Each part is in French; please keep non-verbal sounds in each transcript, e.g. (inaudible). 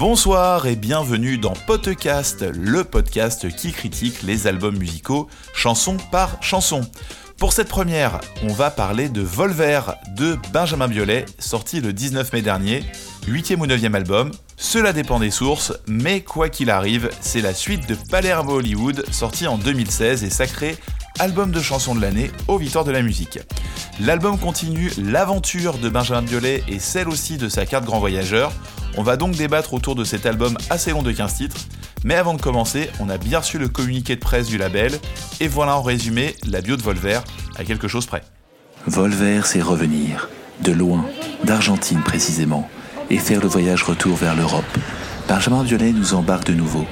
Bonsoir et bienvenue dans Podcast, le podcast qui critique les albums musicaux chanson par chanson. Pour cette première, on va parler de Volver de Benjamin Biolay, sorti le 19 mai dernier, 8 ou 9 album. Cela dépend des sources, mais quoi qu'il arrive, c'est la suite de Palermo Hollywood, sorti en 2016 et sacré album de chansons de l'année aux victoires de la musique. L'album continue l'aventure de Benjamin Biolay et celle aussi de sa carte grand voyageur. On va donc débattre autour de cet album assez long de 15 titres, mais avant de commencer, on a bien reçu le communiqué de presse du label, et voilà en résumé la bio de Volver, à quelque chose près. Volver, c'est revenir, de loin, d'Argentine précisément, et faire le voyage retour vers l'Europe. Benjamin Violet nous embarque de nouveau.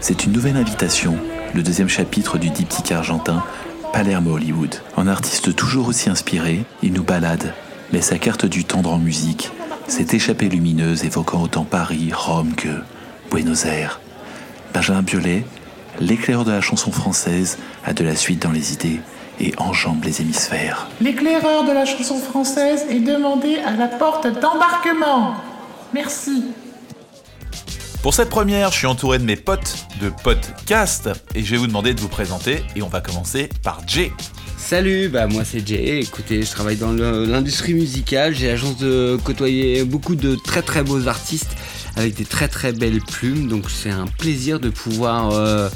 C'est une nouvelle invitation, le deuxième chapitre du diptyque argentin Palermo Hollywood. En artiste toujours aussi inspiré, il nous balade, met sa carte du tendre en musique, cette échappée lumineuse évoquant autant Paris, Rome que Buenos Aires. Benjamin Biolay, l'éclaireur de la chanson française, a de la suite dans les idées et enjambe les hémisphères. L'éclaireur de la chanson française est demandé à la porte d'embarquement. Merci. Pour cette première, je suis entouré de mes potes de podcast et je vais vous demander de vous présenter et on va commencer par Jay. Salut, bah moi c'est Jay. Écoutez, je travaille dans l'industrie musicale. J'ai la chance de côtoyer beaucoup de très très beaux artistes avec des très très belles plumes. Donc c'est un plaisir de pouvoir euh,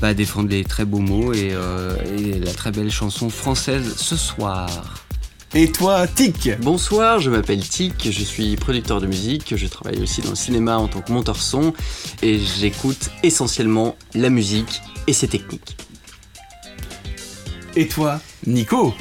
bah, défendre les très beaux mots euh, et, la très belle chanson française ce soir. Et toi, Tic? Bonsoir, je m'appelle Tic, je suis producteur de musique, je travaille aussi dans le cinéma en tant que monteur son et j'écoute essentiellement la musique et ses techniques. Et toi, Nico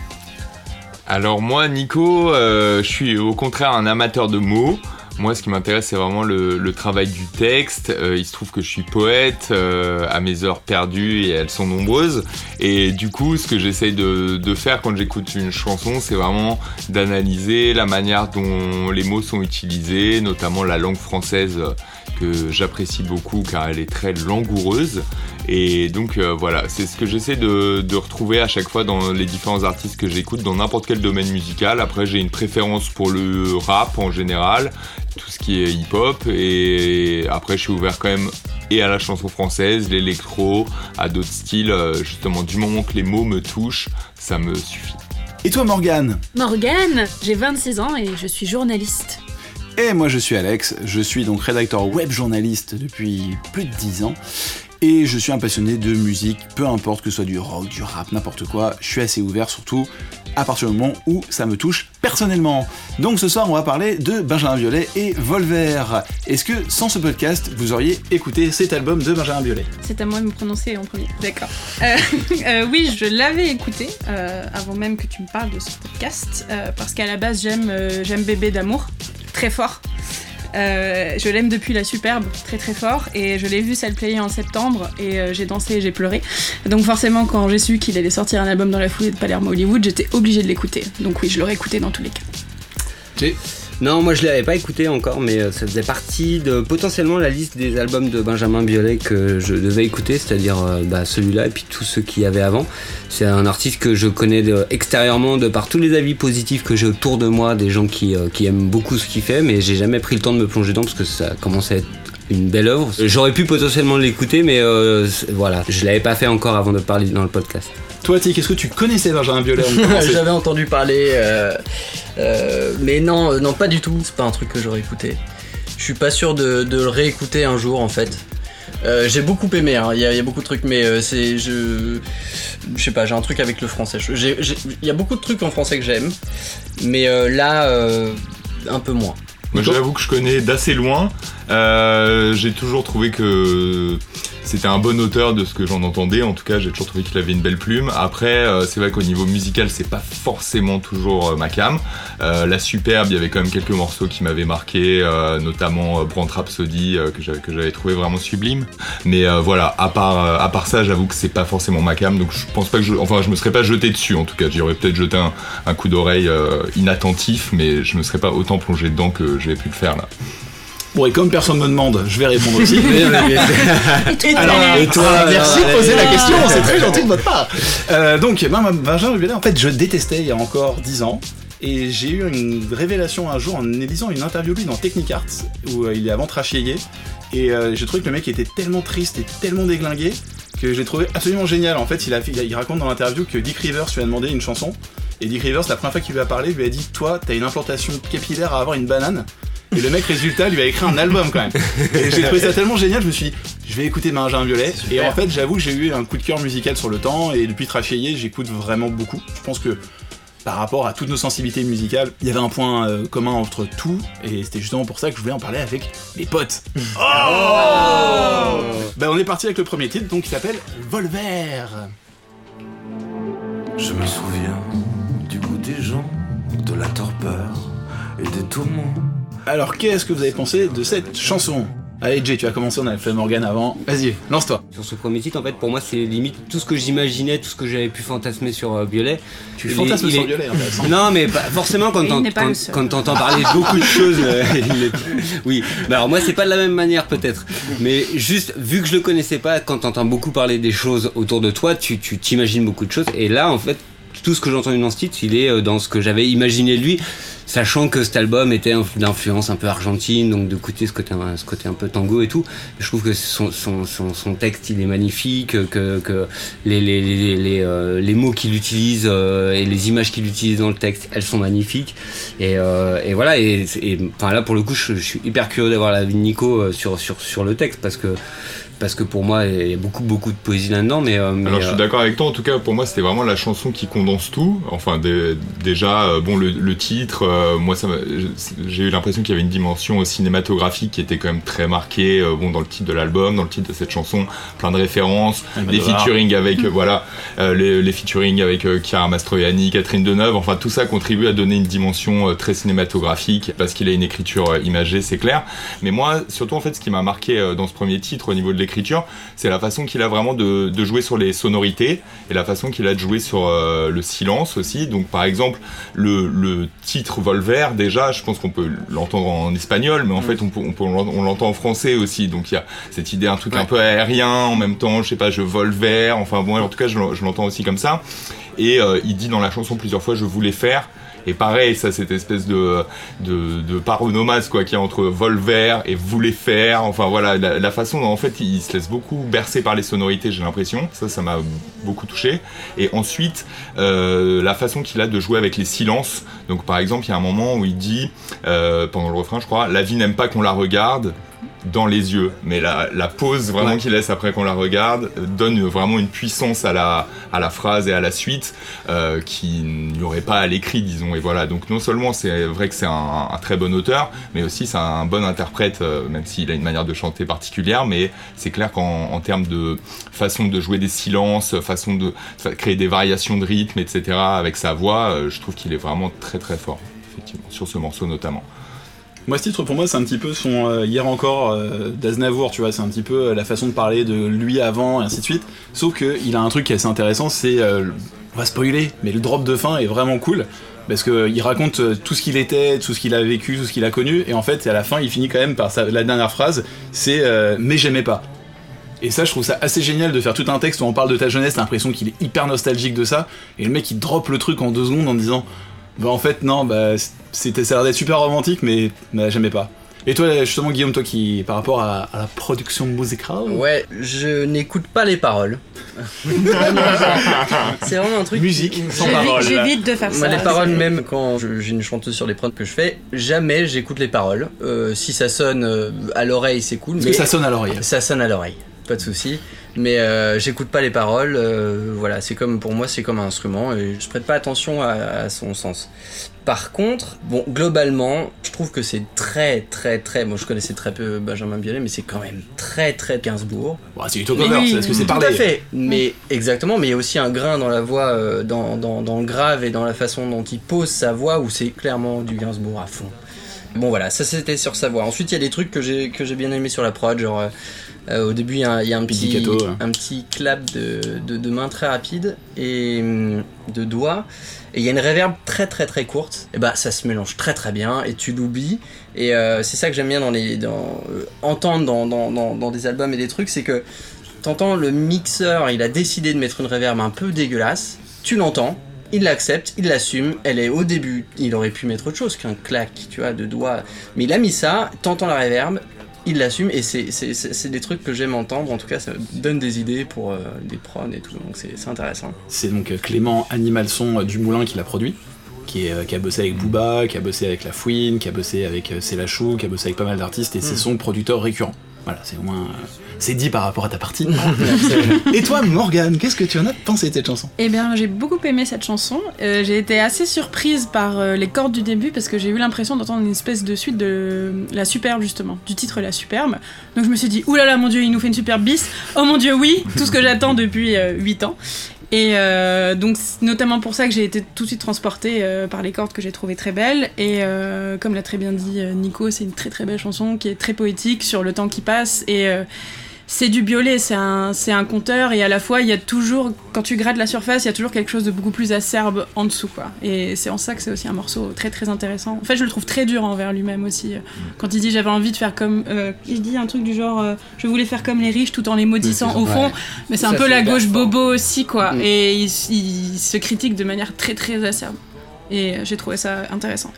Alors moi, Nico, euh, je suis au contraire un amateur de mots. Moi, ce qui m'intéresse, c'est vraiment le, travail du texte. Euh, il se trouve que je suis poète euh, à mes heures perdues et elles sont nombreuses. Et du coup, ce que j'essaye de, de, faire quand j'écoute une chanson, c'est vraiment d'analyser la manière dont les mots sont utilisés, notamment la langue française que j'apprécie beaucoup car elle est très langoureuse. Et donc euh, voilà, c'est ce que j'essaie de, de, retrouver à chaque fois dans les différents artistes que j'écoute dans n'importe quel domaine musical. Après j'ai une préférence pour le rap en général, tout ce qui est hip-hop. Et après je suis ouvert quand même et à la chanson française, l'électro, à d'autres styles. Euh, justement, du moment que les mots me touchent, ça me suffit. Et toi Morgane? Morgane, j'ai 26 ans et je suis journaliste. Et moi je suis Alex, je suis donc rédacteur web journaliste depuis plus de 10 ans. Et je suis un passionné de musique, peu importe que ce soit du rock, du rap, n'importe quoi, je suis assez ouvert surtout à partir du moment où ça me touche personnellement. Donc ce soir on va parler de Benjamin Violet et Volver. Est-ce que sans ce podcast vous auriez écouté cet album de Benjamin Violet? C'est à moi de me prononcer en premier, d'accord. Euh, (laughs) euh, oui, je l'avais écouté euh, avant même que tu me parles de ce podcast, parce qu'à la base j'aime j'aime Bébé d'amour très fort. Euh, je l'aime depuis la superbe, très très fort, et je l'ai vu player en septembre, et euh, j'ai dansé et j'ai pleuré. Donc forcément, quand j'ai su qu'il allait sortir un album dans la foulée de Palermo Hollywood, j'étais obligée de l'écouter. Donc oui, je l'aurais écouté dans tous les cas. Non, moi je l'avais pas écouté encore, mais euh, ça faisait partie de potentiellement la liste des albums de Benjamin Biolay que je devais écouter, c'est-à-dire euh, bah, celui-là et puis tous ceux qu'il y avait avant. C'est un artiste que je connais extérieurement de par tous les avis positifs que j'ai autour de moi, des gens qui, euh, qui aiment beaucoup ce qu'il fait, mais j'ai jamais pris le temps de me plonger dedans parce que ça commence à être une belle œuvre. J'aurais pu potentiellement l'écouter, mais voilà, je l'avais pas fait encore avant de parler dans le podcast. Toi, qu'est-ce que tu connaissais Benjamin Biolay (laughs) J'avais entendu parler, euh, euh, mais non, euh, non, pas du tout. C'est pas un truc que j'aurais écouté. Je suis pas sûr de, le réécouter un jour en fait. j'ai beaucoup aimé, hein. il y, a beaucoup de trucs, mais c'est je, je sais pas, j'ai un truc avec le français. Il y a beaucoup de trucs en français que j'aime, mais là, un peu moins. Moi, j'avoue que je connais d'assez loin. j'ai toujours trouvé que c'était un bon auteur de ce que j'en entendais. En tout cas, j'ai toujours trouvé qu'il avait une belle plume. Après, euh, c'est vrai qu'au niveau musical, c'est pas forcément toujours euh, ma cam. Euh, la superbe, il y avait quand même quelques morceaux qui m'avaient marqué, notamment Brand Rhapsody que j'avais trouvé vraiment sublime. Mais voilà, à part à part ça, j'avoue que c'est pas forcément ma cam. Donc je pense pas que je, enfin, je me serais pas jeté dessus. En tout cas, j'y aurais peut-être jeté un, un coup d'oreille inattentif, mais je me serais pas autant plongé dedans que j'ai pu le faire là. Bon, et comme personne me demande, je vais répondre aussi. (laughs) Alors, et toi, merci de poser la question, c'est très gentil de votre part. (laughs) Euh, donc, Benjamin en fait, je détestais il y a encore 10 ans. Et j'ai eu une révélation un jour en lisant une interview lui dans Technic Arts, où euh, il est avant Trachieyer. Et euh, j'ai trouvé que le mec était tellement triste et tellement déglingué que j'ai trouvé absolument génial. En fait, il, a, il, a- il raconte dans l'interview que Dick Rivers lui a demandé une chanson. Et Dick Rivers, la première fois qu'il lui a parlé, lui a dit Toi, t'as une implantation capillaire à avoir une banane. Et le mec, résultat, lui a écrit un album quand même. Et j'ai trouvé ça tellement génial, je me suis dit, je vais écouter Benjamin Violet. Et en fait, j'avoue, j'ai eu un coup de cœur musical sur le temps. Et depuis Trachéier, j'écoute vraiment beaucoup. Je pense que par rapport à toutes nos sensibilités musicales, il y avait un point euh, commun entre tout. Et c'était justement pour ça que je voulais en parler avec mes potes. Oh Bah, on est parti avec le premier titre, donc qui s'appelle Volver. Je me souviens du goût des gens, de la torpeur et des tourments. Alors, qu'est-ce que vous avez pensé de cette chanson Allez, Jay, tu as commencé, on avait fait Morgan avant. Vas-y, lance-toi. Sur ce premier titre, en fait, pour moi, c'est limite tout ce que j'imaginais, tout ce que j'avais pu fantasmer sur euh, Violet. Tu fantasmes sur est- Violet, intéressant. Non, mais pas- forcément, quand t'entends parler de beaucoup de choses, euh, (laughs) il est- oui. Bah alors moi, c'est pas de la même manière peut-être, mais juste vu que je le connaissais pas, quand t'entends beaucoup parler des choses autour de toi, tu tu t'imagines beaucoup de choses. Et là, en fait, tout ce que j'ai entendu dans ce titre, il est euh, dans ce que j'avais imaginé de lui, sachant que cet album était inf- d'influence un peu argentine, donc de côté ce côté, un- ce côté un peu tango et tout. Je trouve que son, son, son, son texte, il est magnifique, que, que les, les, les, les, euh, les mots qu'il utilise euh, et les images qu'il utilise dans le texte, elles sont magnifiques. Et, euh, et voilà, et, et enfin là pour le coup, je, je suis hyper curieux d'avoir la vie de Nico euh, sur, sur, sur le texte parce que parce que pour moi il y a beaucoup beaucoup de poésie là-dedans, mais, euh, mais, Alors je suis euh, d'accord avec toi, en tout cas pour moi c'était vraiment la chanson qui condense tout. Enfin dé- déjà, euh, bon le, le titre, euh, moi ça m'a- j'ai eu l'impression qu'il y avait une dimension cinématographique qui était quand même très marquée. euh, bon dans le titre de l'album, dans le titre de cette chanson, plein de références, les featuring avec euh, (laughs) voilà, euh, les, les featuring avec euh, Chiara Mastroianni, Catherine Deneuve. Enfin tout ça contribue à donner une dimension euh, très cinématographique parce qu'il a une écriture euh, imagée, c'est clair. Mais moi surtout en fait ce qui m'a marqué euh, dans ce premier titre au niveau de l'écriture, c'est la façon qu'il a vraiment de, de jouer sur les sonorités et la façon qu'il a de jouer sur euh, le silence aussi. Donc par exemple, le, le titre Volver, déjà, je pense qu'on peut l'entendre en espagnol, mais en fait on, peut, on, peut- on l'entend en français aussi. Donc il y a cette idée, un truc un peu aérien, en même temps, je sais pas, je vole vers, enfin bon, en tout cas je l'entends aussi comme ça. Et euh, il dit dans la chanson plusieurs fois, je voulais faire. Et pareil, ça, cette espèce de, de, de paronomase, quoi, qui est entre Volver et voulait faire. Enfin, voilà, la, façon dont, en fait, il se laisse beaucoup bercer par les sonorités, j'ai l'impression. Ça, ça m'a beaucoup touché. Et ensuite, euh, la façon qu'il a de jouer avec les silences. Donc, par exemple, il y a un moment où il dit, euh, pendant le refrain, je crois, la vie n'aime pas qu'on la regarde dans les yeux, mais la, la pause vraiment Ouais. qu'il laisse après qu'on la regarde euh, donne vraiment une puissance à la, à la phrase et à la suite euh, qui n'y aurait pas à l'écrit, disons. Et voilà, donc non seulement c'est vrai que c'est un, un très bon auteur, mais aussi c'est un bon interprète, euh, même s'il a une manière de chanter particulière, mais c'est clair qu'en en termes de façon de jouer des silences, façon de créer des variations de rythme, etc., avec sa voix, euh, je trouve qu'il est vraiment très très fort, effectivement, sur ce morceau notamment. Moi, ce titre, pour moi, c'est un petit peu son euh, hier encore euh, d'Aznavour, tu vois. C'est un petit peu euh, la façon de parler de lui avant, et ainsi de suite. Sauf qu'il a un truc qui est assez intéressant, c'est. on va spoiler, mais le drop de fin est vraiment cool. Parce qu'il raconte tout ce qu'il était, tout ce qu'il a vécu, tout ce qu'il a connu. Et en fait, à la fin, il finit quand même par sa- la dernière phrase c'est Mais j'aimais pas. Et ça, je trouve ça assez génial de faire tout un texte où on parle de ta jeunesse, t'as l'impression qu'il est hyper nostalgique de ça. Et le mec, il drop le truc en deux secondes en disant Bah, en fait, non, bah, c'était, ça a l'air d'être super romantique, mais, mais j'aimais pas. Et toi, justement, Guillaume, toi qui, par rapport à, à la production musicale, Ouais, je n'écoute pas les paroles. (laughs) c'est vraiment un truc. musique sans J'évite- parole. J'évite de faire ça. les paroles, même quand j'ai une chanteuse sur les prods que je fais, jamais j'écoute les paroles. Euh, si ça sonne euh, à l'oreille, c'est cool. Parce mais que ça sonne à l'oreille. ça sonne à l'oreille, pas de souci. Mais euh, j'écoute pas les paroles. euh, voilà, c'est comme pour moi, c'est comme un instrument et je prête pas attention à, à son sens. Par contre, bon, globalement, je trouve que c'est très, très, très. Moi, je connaissais très peu Benjamin Biolay, mais c'est quand même très, très Gainsbourg. Bon, c'est du cover, c'est parce que c'est Tout parlé. à fait. Mais exactement, mais il y a aussi un grain dans la voix, euh, dans, dans, dans le grave et dans la façon dont il pose sa voix où c'est clairement du Gainsbourg à fond. Bon voilà, ça c'était sur sa voix. Ensuite, il y a des trucs que j'ai que j'ai bien aimé sur la prod, genre euh, au début il y a, un- il y a un petit Pizzicato, ouais. un petit clap de, de, de main très rapide et hum, de doigts. Et il y a une réverb très très très courte. Et bah ça se mélange très très bien et tu l'oublies. Et euh, c'est ça que j'aime bien dans les dans euh, entendre dans, dans, dans, dans des albums et des trucs, c'est que t'entends le mixeur, il a décidé de mettre une réverb un peu dégueulasse. Tu l'entends, il l'accepte, il l'assume. Elle est au début, il aurait pu mettre autre chose qu'un clac, tu vois, de doigts. Mais il a mis ça, t'entends la réverb, il l'assume et c'est- des trucs que j'aime entendre. En tout cas, ça donne des idées pour euh, des prods et tout. Donc c'est c'est intéressant. C'est donc euh, Clément Animal Son euh, du Moulin qui l'a produit, qui, est, qui a bossé avec Booba, qui a bossé avec La Fouine, qui a bossé avec euh, C'est la Chou, qui a bossé avec pas mal d'artistes et c'est Mm. son producteur récurrent. Voilà, c'est au moins. euh, c'est dit par rapport à ta partie. (laughs) et toi, Morgane, qu'est-ce que tu en as pensé de cette chanson? Eh bien, j'ai beaucoup aimé cette chanson. Euh, j'ai été assez surprise par euh, les cordes du début parce que j'ai eu l'impression d'entendre une espèce de suite de La Superbe, justement, du titre La Superbe. Donc je me suis dit, oulala, mon dieu, il nous fait une superbe bis. Oh mon dieu, oui, tout ce que j'attends depuis euh, 8 ans. Et euh, donc, c'est notamment pour ça que j'ai été tout de suite transportée euh, par les cordes que j'ai trouvées très belles. Et euh, comme l'a très bien dit euh, Nico, c'est une très très belle chanson qui est très poétique sur le temps qui passe. Et. Euh, c'est du biolay, c'est un, c'est un conteur, et à la fois, il y a toujours, quand tu grattes la surface, il y a toujours quelque chose de beaucoup plus acerbe en dessous, quoi. Et c'est en ça que c'est aussi un morceau très très intéressant. En fait, je le trouve très dur envers lui-même aussi. Quand il dit j'avais envie de faire comme. euh, il dit un truc du genre euh, je voulais faire comme les riches tout en les maudissant Oui, au fond, ouais. mais c'est un peu la gauche bobo aussi, quoi. Mm. Et il, il se critique de manière très très acerbe. Et j'ai trouvé ça intéressant.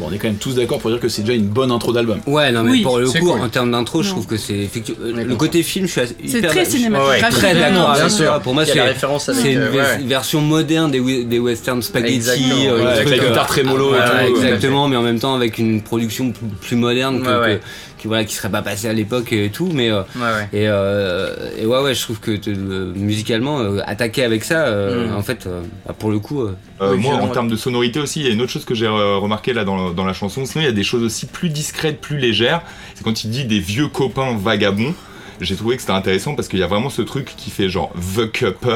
Bon, on est quand même tous d'accord pour dire que c'est déjà une bonne intro d'album. Ouais, non, mais Oui, pour le coup, cool. en termes d'intro, je trouve que c'est effectivement. est Le côté film, je suis assez- C'est très cinématographique. Très vraiment, d'accord bien sûr. Pour moi, c'est référence avec, c'est une euh, vers- ouais. version moderne des, des western spaghetti. Exactement, euh, ouais, avec la euh, guitare trémolo et voilà, tout, ouais. exactement, mais en même temps avec une production plus, plus moderne que, Ouais, ouais. que- qui, voilà, qui serait pas passée à l'époque et tout. Mais euh, Ouais, ouais. et, euh, et ouais, ouais, je trouve que euh, musicalement, euh, attaquer avec ça, euh, Mm. en fait, euh, bah, pour le coup. euh, Euh, Oui, moi, en termes de sonorité aussi, il y a une autre chose que j'ai remarqué là dans, dans la chanson. Sinon, il y a des choses aussi plus discrètes, plus légères. C'est quand il dit des vieux copains vagabonds. J'ai trouvé que c'était intéressant parce qu'il y a vraiment ce truc qui fait genre the cup,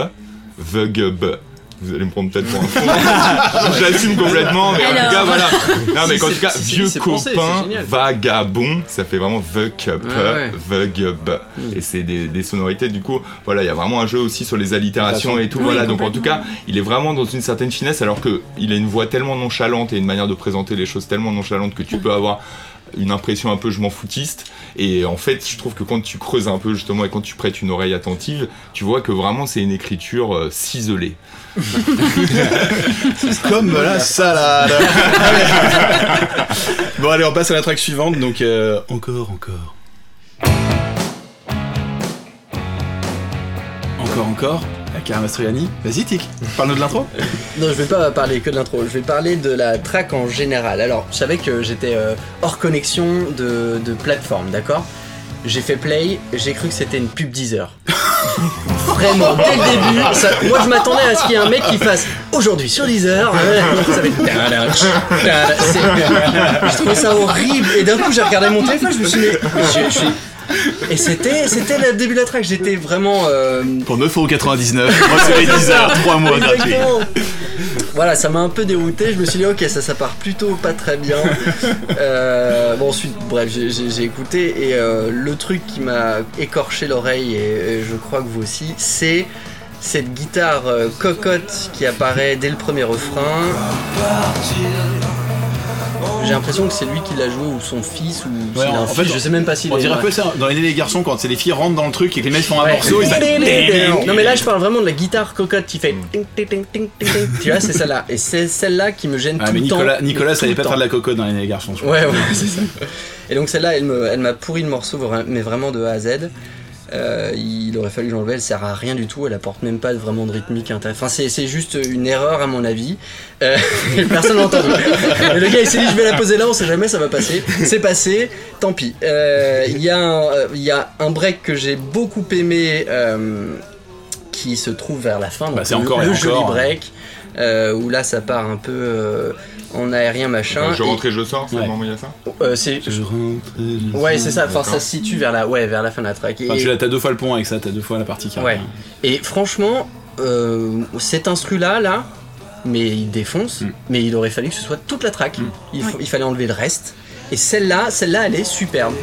the gub. Vous allez me prendre peut-être pour un fou. (laughs) J'assume complètement, mais en tout cas, voilà. Non, mais en tout cas, vieux copain vagabond, ça fait vraiment the cup, Ouais, the gub. Et c'est des, des sonorités, du coup, voilà, il y a vraiment un jeu aussi sur les allitérations et tout. Oui, voilà, donc en tout cas, il est vraiment dans une certaine finesse alors que il a une voix tellement nonchalante et une manière de présenter les choses tellement nonchalante que tu peux avoir une impression un peu je m'en foutiste. Et en fait je trouve que quand tu creuses un peu justement et quand tu prêtes une oreille attentive tu vois que vraiment c'est une écriture euh, ciselée. (laughs) Comme la salade. (laughs) Bon, allez, on passe à la track suivante, donc euh, encore, encore. Encore, encore Mastroianni. Vas-y, Tic, parle-nous de l'intro. (laughs) Non, je vais pas parler que de l'intro, je vais parler de la track en général. Alors, je savais que j'étais euh, hors connexion de, de plateforme, d'accord? J'ai fait play, j'ai cru que c'était une pub 10 heures. (laughs) Vraiment, dès le début, ça- moi je m'attendais à ce qu'il y ait un mec qui fasse aujourd'hui sur 10 heures. Ça fait. (laughs) C'est- Je trouvais ça horrible. Et d'un coup, j'ai regardé mon téléphone, je me suis dit. mais je- je suis- (laughs) Et c'était, c'était le début de la track, j'étais vraiment. euh, Pour 9,99€, recevez 10 heures, 3 mois gratuits. Voilà, ça m'a un peu dérouté. Je me suis dit, ok, ça, ça part plutôt pas très bien. Euh, bon, ensuite, bref, j'ai- écouté. Et euh, le truc qui m'a écorché l'oreille, et, et je crois que vous aussi, c'est cette guitare euh, cocotte qui apparaît dès le premier refrain. J'ai l'impression que c'est lui qui l'a joué, ou son fils, ou Ouais, en un fait, je sais même pas s'il On dirait un peu ça dans les les garçons quand c'est les filles rentrent dans le truc et que les mecs font un Ouais. morceau, ils (laughs) Non mais là je parle vraiment de la guitare cocotte qui fait ting. Tu vois c'est celle-là et c'est celle-là qui me gêne Ah, tout mais le temps. Nicolas, Nicolas Tout savait pas temps. faire de la cocotte dans les les garçons. je crois. Ouais ouais c'est ça. Et donc celle-là elle me- elle m'a pourri le morceau mais vraiment de A à Z. Euh, il aurait fallu l'enlever, elle sert à rien du tout, elle apporte même pas vraiment de rythmique. Enfin, c'est, juste une erreur à mon avis. Euh, (laughs) personne n'a entendu. Le gars il s'est dit je vais la poser là, on sait jamais, ça va passer. C'est passé, tant pis. Euh, Il y, a un- euh, il y a un break que j'ai beaucoup aimé qui se trouve vers la fin. Bah, c'est le, encore et le encore, joli hein. break où là ça part un peu euh, en aérien machin. Je Et- rentre et je sors c'est Ouais. vraiment il y a ça euh, c'est Je rentre. je Ouais, c'est ça. Enfin, ça se situe vers la, ouais, vers la fin de la track. Et, Enfin, tu l'as, t'as deux fois le pont avec ça, t'as deux fois la partie qui ouais. Et franchement, euh, cet instru-là, là, mais il défonce. Mm. Mais il aurait fallu que ce soit toute la track. Mm. Il, fallait enlever le reste. Et celle-là, celle-là, elle est superbe.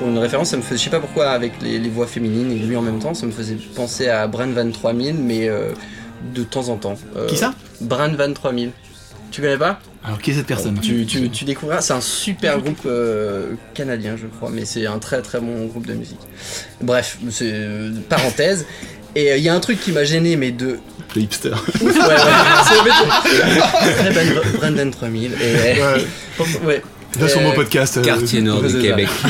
Pour une référence, ça me faisait, je sais pas pourquoi, avec les, les voix féminines et lui en même temps, ça me faisait penser à Bran Van 3000, mais euh, de temps en temps. Euh, Qui ça? Bran Van 3000. Tu connais pas? Alors, qui est cette personne? Tu, tu, tu découvriras, c'est un super groupe euh, canadien, je crois, mais c'est un très très bon groupe de musique. Bref, c'est euh, parenthèse. Et euh, il y a un truc qui m'a gêné, mais de. Le hipster. (laughs) Ouf, ouais, ouais. C'est Brandon- Brandon 3000. Et, Ouais. (laughs) ouais. Là sur Euh, mon podcast. euh, Quartier nord du. Québec. (laughs)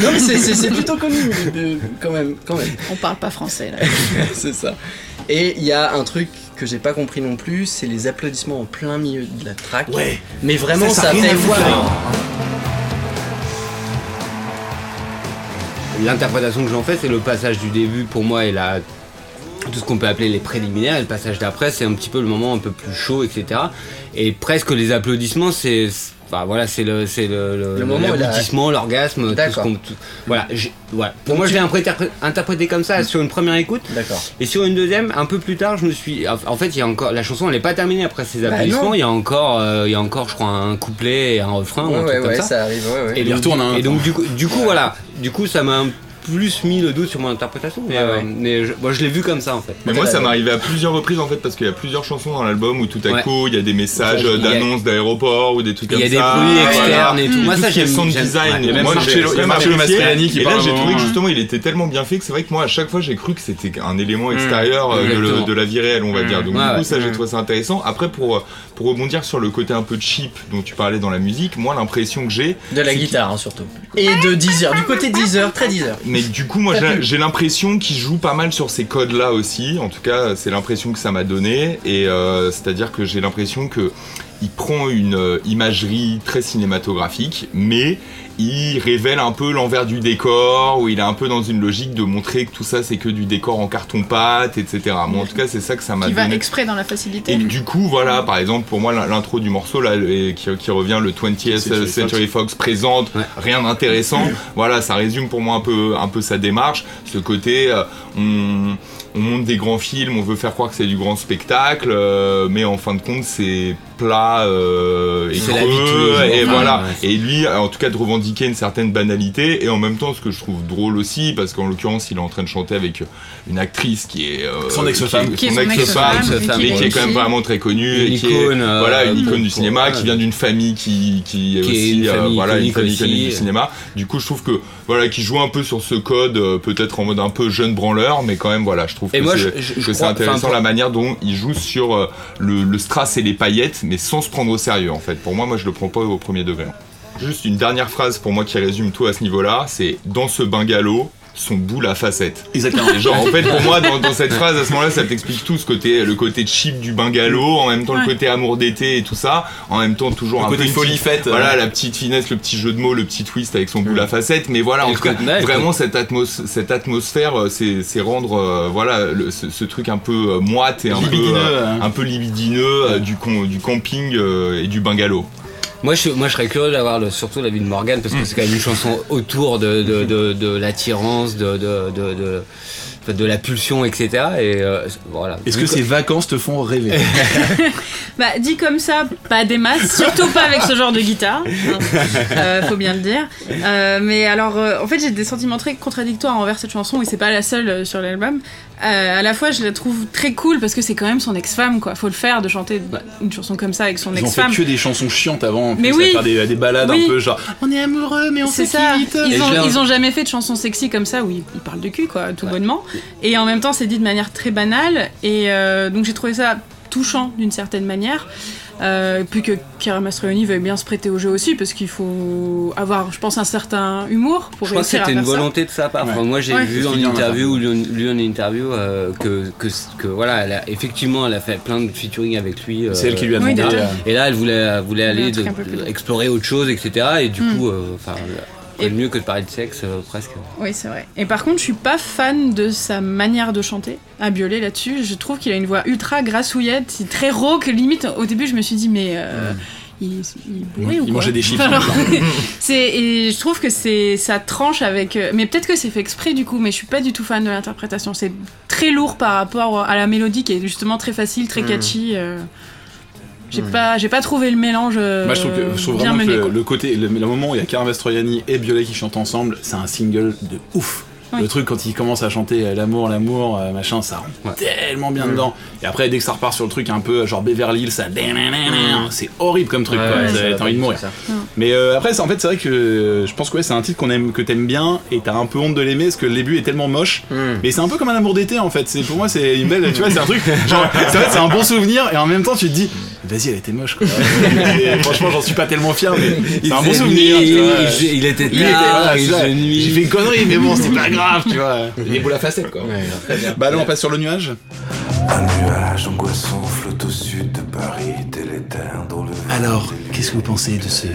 Non, mais c'est- plutôt connu, euh, quand même. Quand même. On parle pas français là. (laughs) c'est ça. Et il y a un truc que j'ai pas compris non plus, c'est les applaudissements en plein milieu de la track. Ouais. Mais vraiment, Ça, ça, fait voir. L'interprétation que j'en fais, c'est le passage du début pour moi et la tout ce qu'on peut appeler les préliminaires et le passage d'après, c'est un petit peu le moment un peu plus chaud, etc. Et presque les applaudissements, c'est Enfin voilà, c'est le c'est le, le- Le moment l'aboutissement, l'orgasme, tout ce qu'on tout- voilà, voilà. Pour moi, je l'ai interprété, interprété comme ça sur une première écoute. D'accord. Et sur une deuxième, un peu plus tard, je me suis. En fait, il y a encore la chanson, elle n'est pas terminée après ces Bah, applaudissements. il y a encore, euh, il y a encore, je crois, un couplet et un refrain ou Ouais, un truc ouais, comme ouais, ça. ça arrive, ouais, ouais. Et Il donc, retourne et donc du coup, du coup voilà, du coup ça m'a un plus mis le doute sur mon interprétation. Mais, Ouais, euh, ouais. mais je, moi je l'ai vu comme ça en fait. Mais moi, ça m'est arrivé à plusieurs reprises en fait, parce qu'il y a plusieurs chansons dans l'album où tout à Ouais. coup il y a des messages Il y a- d'annonces d'aéroport ou des trucs Il comme y a ça. des bruits voilà. externes et tout. Moi Tout ça j'aime. sound j'aime- design. Il y a même Marcello- il Mastroianni qui Et là, parle j'ai trouvé que justement, il était tellement bien fait que c'est vrai que moi, à chaque fois, j'ai cru que c'était un élément extérieur euh, de, la vie réelle, on va dire. Donc, du coup, ça, j'ai Mm. trouvé ça intéressant. Après, pour, pour rebondir sur le côté un peu cheap dont tu parlais dans la musique, moi, l'impression que j'ai, De la guitare, hein, surtout. Et de 10 heures. Du côté 10 heures, très 10 heures. Mais du coup, moi, (laughs) j'ai- l'impression qu'il joue pas mal sur ces codes-là aussi. En tout cas, c'est l'impression que ça m'a donné. Et euh, c'est-à-dire que j'ai l'impression que il prend une euh, imagerie très cinématographique, mais il révèle un peu l'envers du décor, où il est un peu dans une logique de montrer que tout ça, c'est que du décor en carton-pâte, etc. Moi, en tout cas, c'est ça que ça m'a Qui va donné. exprès dans la facilité. Et du coup, voilà, par exemple, pour moi, l'intro du morceau, là, qui, qui revient, le 20th Century Century, Fox présente, Ouais. rien d'intéressant. (laughs) voilà, ça résume pour moi un peu, un peu sa démarche. Ce côté, euh, on, on monte des grands films, on veut faire croire que c'est du grand spectacle, euh, mais en fin de compte, c'est plat euh, et C'est creux, la et voilà. ouais, Et lui, en tout cas, de revendiquer une certaine banalité, et en même temps, ce que je trouve drôle aussi, parce qu'en l'occurrence, il est en train de chanter avec une actrice qui est euh, Son ex-femme. qui est- Qui est son ex-femme, mais qui est quand même vraiment très connue Une et qui est icône, euh, voilà une icône du cinéma qui vient d'une famille qui qui est Qui est aussi une euh, famille voilà une famille du cinéma. Du coup je trouve que voilà qui joue un peu sur ce code euh, peut-être en mode un peu jeune branleur mais quand même voilà je trouve Et que c'est intéressant la manière dont il joue sur euh, le, le strass et les paillettes mais sans se prendre au sérieux en fait. Pour moi moi je le prends pas au premier degré. Juste une dernière phrase pour moi qui résume tout à ce niveau là c'est dans ce bungalow son boule à facettes Exactement. et (laughs) genre en fait pour moi dans, dans cette phrase à ce moment-là ça t'explique tout ce côté le côté cheap du bungalow en même temps Ouais. le côté amour d'été et tout ça en même temps toujours Le un côté folie fête, voilà euh. la petite finesse le petit jeu de mots le petit twist avec son boule à facettes mais voilà Et en tout cas vraiment cette, atmos cette atmosphère euh, c'est c'est rendre euh, voilà le- ce, ce truc un peu moite et un peu Libidineux, euh, hein. un peu libidineux euh, du, con- du camping euh, et du bungalow Moi je, moi je serais curieux d'avoir le- surtout la vie de Morgane parce que c'est quand même une chanson autour de, de, de, de l'attirance, de, de, de, de, enfin, de la pulsion, etc. Et euh, voilà. Est-ce que ces vacances te font rêver (laughs) (laughs) Bah, dit comme ça, pas des masses, surtout pas avec ce genre de guitare, hein. Euh, faut bien le dire. Euh, mais alors, euh, en fait, j'ai des sentiments très contradictoires envers cette chanson, et c'est pas la seule sur l'album. Euh, à la fois, je la trouve très cool parce que c'est quand même son ex-femme, quoi. Faut le faire de chanter une chanson comme ça avec son Ils ont fait ex-femme. que des chansons chiantes avant. Mais plus, à oui. faire des, des balades Oui. un peu genre on est amoureux mais on C'est se ça, quitte. ils ont, ils ont jamais fait de chansons sexy comme ça où ils, ils parlent de cul, quoi, tout bonnement. Et en même temps, c'est dit de manière très banale, et euh, donc j'ai trouvé ça touchant d'une certaine manière. Euh, puis que Chiara Mastroianni veuille bien se prêter au jeu aussi, parce qu'il faut avoir, je pense, un certain humour pour Je crois que réussir c'était une ça. volonté de sa part. Ouais. Enfin, moi, j'ai Ouais. vu C'est en interview lu, en interview euh, que, que, que voilà, elle a, effectivement, elle a fait plein de featuring avec lui. euh, C'est elle qui lui a demandé. Et là, elle voulait, voulait aller de- explorer autre chose, etc. Et du Mm. coup, euh, enfin, de mieux que de parler de sexe, euh, presque. Oui, c'est vrai. Et par contre, je suis pas fan de sa manière de chanter, à Biolay là-dessus. Je trouve qu'il a une voix ultra grassouillette, très rauque. Limite, au début, je me suis dit, mais. euh, Il, mangeait des. Alors, (laughs) c'est et je trouve que c'est ça tranche avec euh, mais peut-être que c'est fait exprès du coup mais je suis pas du tout fan de l'interprétation c'est très lourd par rapport à la mélodie qui est justement très facile très catchy euh, j'ai pas j'ai pas trouvé le mélange euh, je trouve, que, je trouve bien vraiment que le, côté, le, le moment où il y a Mastroianni et Biolay qui chantent ensemble, c'est un single de ouf. Oui. Le truc quand il commence à chanter euh, l'amour, l'amour, euh, machin, ça rentre Ouais. tellement bien dedans. Et après, dès que ça repart sur le truc un peu genre Beverly Hills, ça. C'est horrible comme truc, Ouais, T'as- envie de mourir. ça. Mais euh, après, c'est- en fait, c'est vrai que euh, je pense que ouais, c'est un titre qu'on aime, que t'aimes bien, et t'as un peu honte de l'aimer parce que le début est tellement moche. Mais c'est un peu comme un amour d'été en fait. C'est pour moi, c'est une belle, tu vois, c'est un truc. (laughs) Genre, c'est vrai, c'est un bon souvenir, et en même temps, tu te dis, vas-y, elle était moche. Quoi. Et franchement, j'en suis pas tellement fier, mais c'est un bon souvenir. nuit, tu vois. il, il était Il était- tard, il nuit. J'ai fait une connerie, mais bon, c'est pas grave, (laughs) tu vois. (laughs) Il est beau la facette, quoi. Ouais, très bien. Bah, là, on passe sur le nuage. Un nuage angoissant flotte au sud de Paris, délétère dans le Alors, qu'est-ce que vous pensez de ce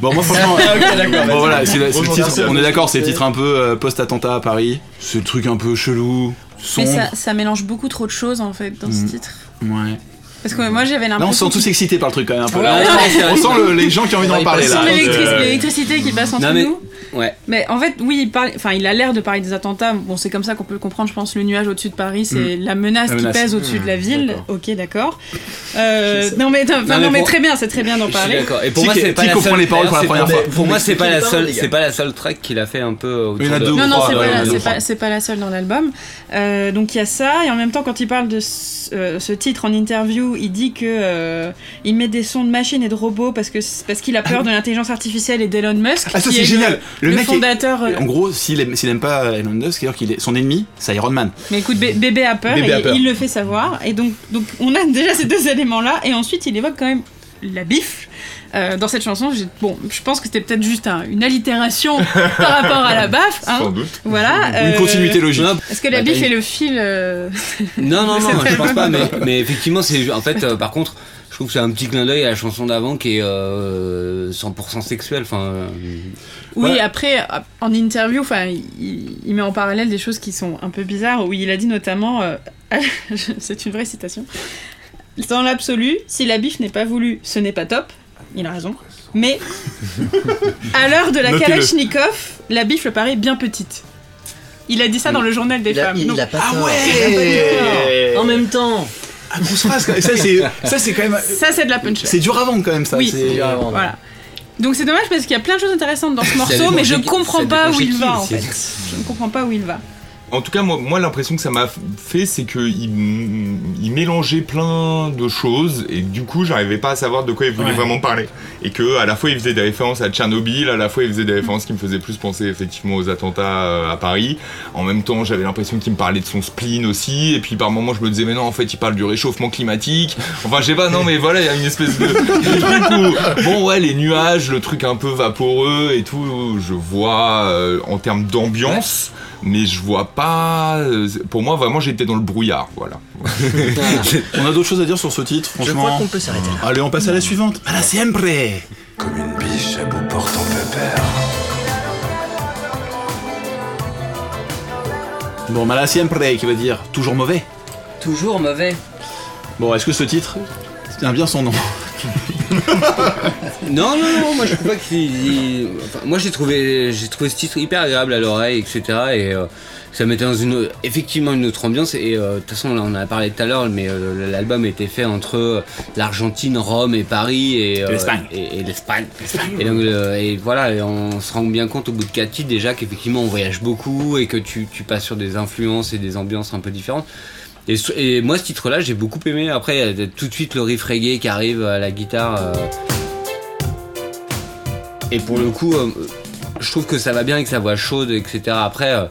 Bon, moi, franchement, (laughs) bon, voilà, c'est le- c'est le Bonjour, titre, merci. on est d'accord, c'est le titre un peu euh, post-attentat à Paris. C'est le truc un peu chelou, Mais sombre. ça, ça mélange beaucoup trop de choses en fait dans ce Mm. titre. Ouais. Parce que moi j'avais Là, on se l'impression. sent tous excités par le truc quand même un peu. Ouais, Là, ouais, c'est on sent le- les gens qui ont envie d'en parler l'électric- Euh, l'électricité qui passe entre Non, mais- nous. Ouais. Mais en fait, oui, il parle, enfin, il a l'air de parler des attentats. Bon, c'est comme ça qu'on peut le comprendre. Je pense le nuage au-dessus de Paris, c'est la menace La qui pèse au-dessus de la ville. Ok, d'accord. (laughs) Euh, non mais, enfin, Non, mais non, mais pour- très bien, c'est très bien d'en parler. d'accord. Et pour Qui- moi, c'est pas la comprend seule. les paroles pour la première pas- fois Pour moi, c'est pas la seule. pas, les gars. C'est pas la seule track qu'il a fait un peu autour Il y en a de- deux ou Non, non, c'est pas, la- seule dans l'album. Euh, donc il y a ça, et en même temps, quand il parle de ce titre en interview, il dit que euh, il met des sons de machines et de robots parce que parce qu'il a peur de l'intelligence artificielle et d'Elon Musk. Ah, ça c'est est génial. Le, mec est- fondateur. euh, En gros, s'il aime, aime pas Elon Musk, c'est-à-dire qu'il est son ennemi, c'est Iron Man. Mais écoute, bé- bébé a peur Bébé et a peur. il le fait savoir. Et donc, donc on a déjà ces deux (laughs) éléments-là. Et ensuite, il évoque quand même la bif. Euh, dans cette chanson, bon, je pense que c'était peut-être juste un- une allitération (laughs) par rapport à la baffe. hein. Sans doute. Voilà. Une euh, continuité logique. Est-ce que la Bah, bif est le fil euh, Non, non, (laughs) non, je pense pas, mais, (laughs) mais effectivement, c'est en fait, euh, par contre, je trouve que c'est un petit clin d'œil à la chanson d'avant qui est euh, 100% sexuelle. Enfin, euh, Oui, Ouais. après, en interview, enfin, il, il met en parallèle des choses qui sont un peu bizarres, où il a dit notamment, euh, c'est une vraie citation, dans l'absolu, si la bif n'est pas voulue, ce n'est pas top, il a raison, mais à l'heure de la Notez-le. Kalachnikov, la bif le paraît bien petite. Il a dit ça dans le journal des Il a, femmes. il Donc, a pas Ah tort. ouais En même temps. Ah, grosse phrase, quoi. ça c'est ça c'est quand même ça, c'est de la punchline. c'est dur à vendre quand même ça. Oui. c'est- Voilà. Donc c'est dommage parce qu'il y a plein de choses intéressantes dans ce Ça morceau, dépend mais je chez qui- comprends ça pas dépend où chez il qui va en aussi. fait. Je ne comprends pas où il va. En tout cas, moi, moi l'impression que ça m'a fait, c'est que il, mélangeait plein de choses et du coup, j'arrivais pas à savoir de quoi il voulait Ouais. vraiment parler. Et que à la fois, il faisait des références à Tchernobyl, à la fois, il faisait des références qui me faisaient plus penser effectivement aux attentats euh, à Paris. En même temps, j'avais l'impression qu'il me parlait de son spleen aussi. Et puis par moments, je me disais, mais non, en fait, il parle du réchauffement climatique. Enfin, je sais pas, non, mais voilà, il y a une espèce de, de truc où, bon, ouais, les nuages, le truc un peu vaporeux et tout, je vois euh, en termes d'ambiance mais je vois pas. euh, Pour moi, vraiment, j'étais dans le brouillard, voilà. (laughs) On a d'autres choses à dire sur ce titre, Je franchement. crois qu'on peut s'arrêter là. Allez, on passe à la suivante. À la siempre. Comme une biche à bout portant pépère. Bon, bah la siempre qui veut dire toujours mauvais. toujours mauvais. Bon, est-ce que ce titre tient bien son nom? (laughs) Non, non, non, moi je trouve pas que c'est- il- enfin, moi j'ai trouvé, j'ai trouvé ce titre hyper agréable à l'oreille, etc. Et euh, ça mettait dans une, effectivement une autre ambiance. Et euh, de toute façon, là on en a parlé tout à l'heure, mais euh, l'album était fait entre l'Argentine, Rome et Paris et, l'Espagne. Et, et l'Espagne. Et donc, et voilà, et on se rend bien compte au bout de quatre titres déjà qu'effectivement on voyage beaucoup et que tu, tu passes sur des influences et des ambiances un peu différentes. Et, moi ce titre-là j'ai beaucoup aimé. Après il y a tout de suite le riff reggae qui arrive à la guitare. euh, et pour le coup, euh, je trouve que ça va bien avec sa voix chaude, etc. Après, euh,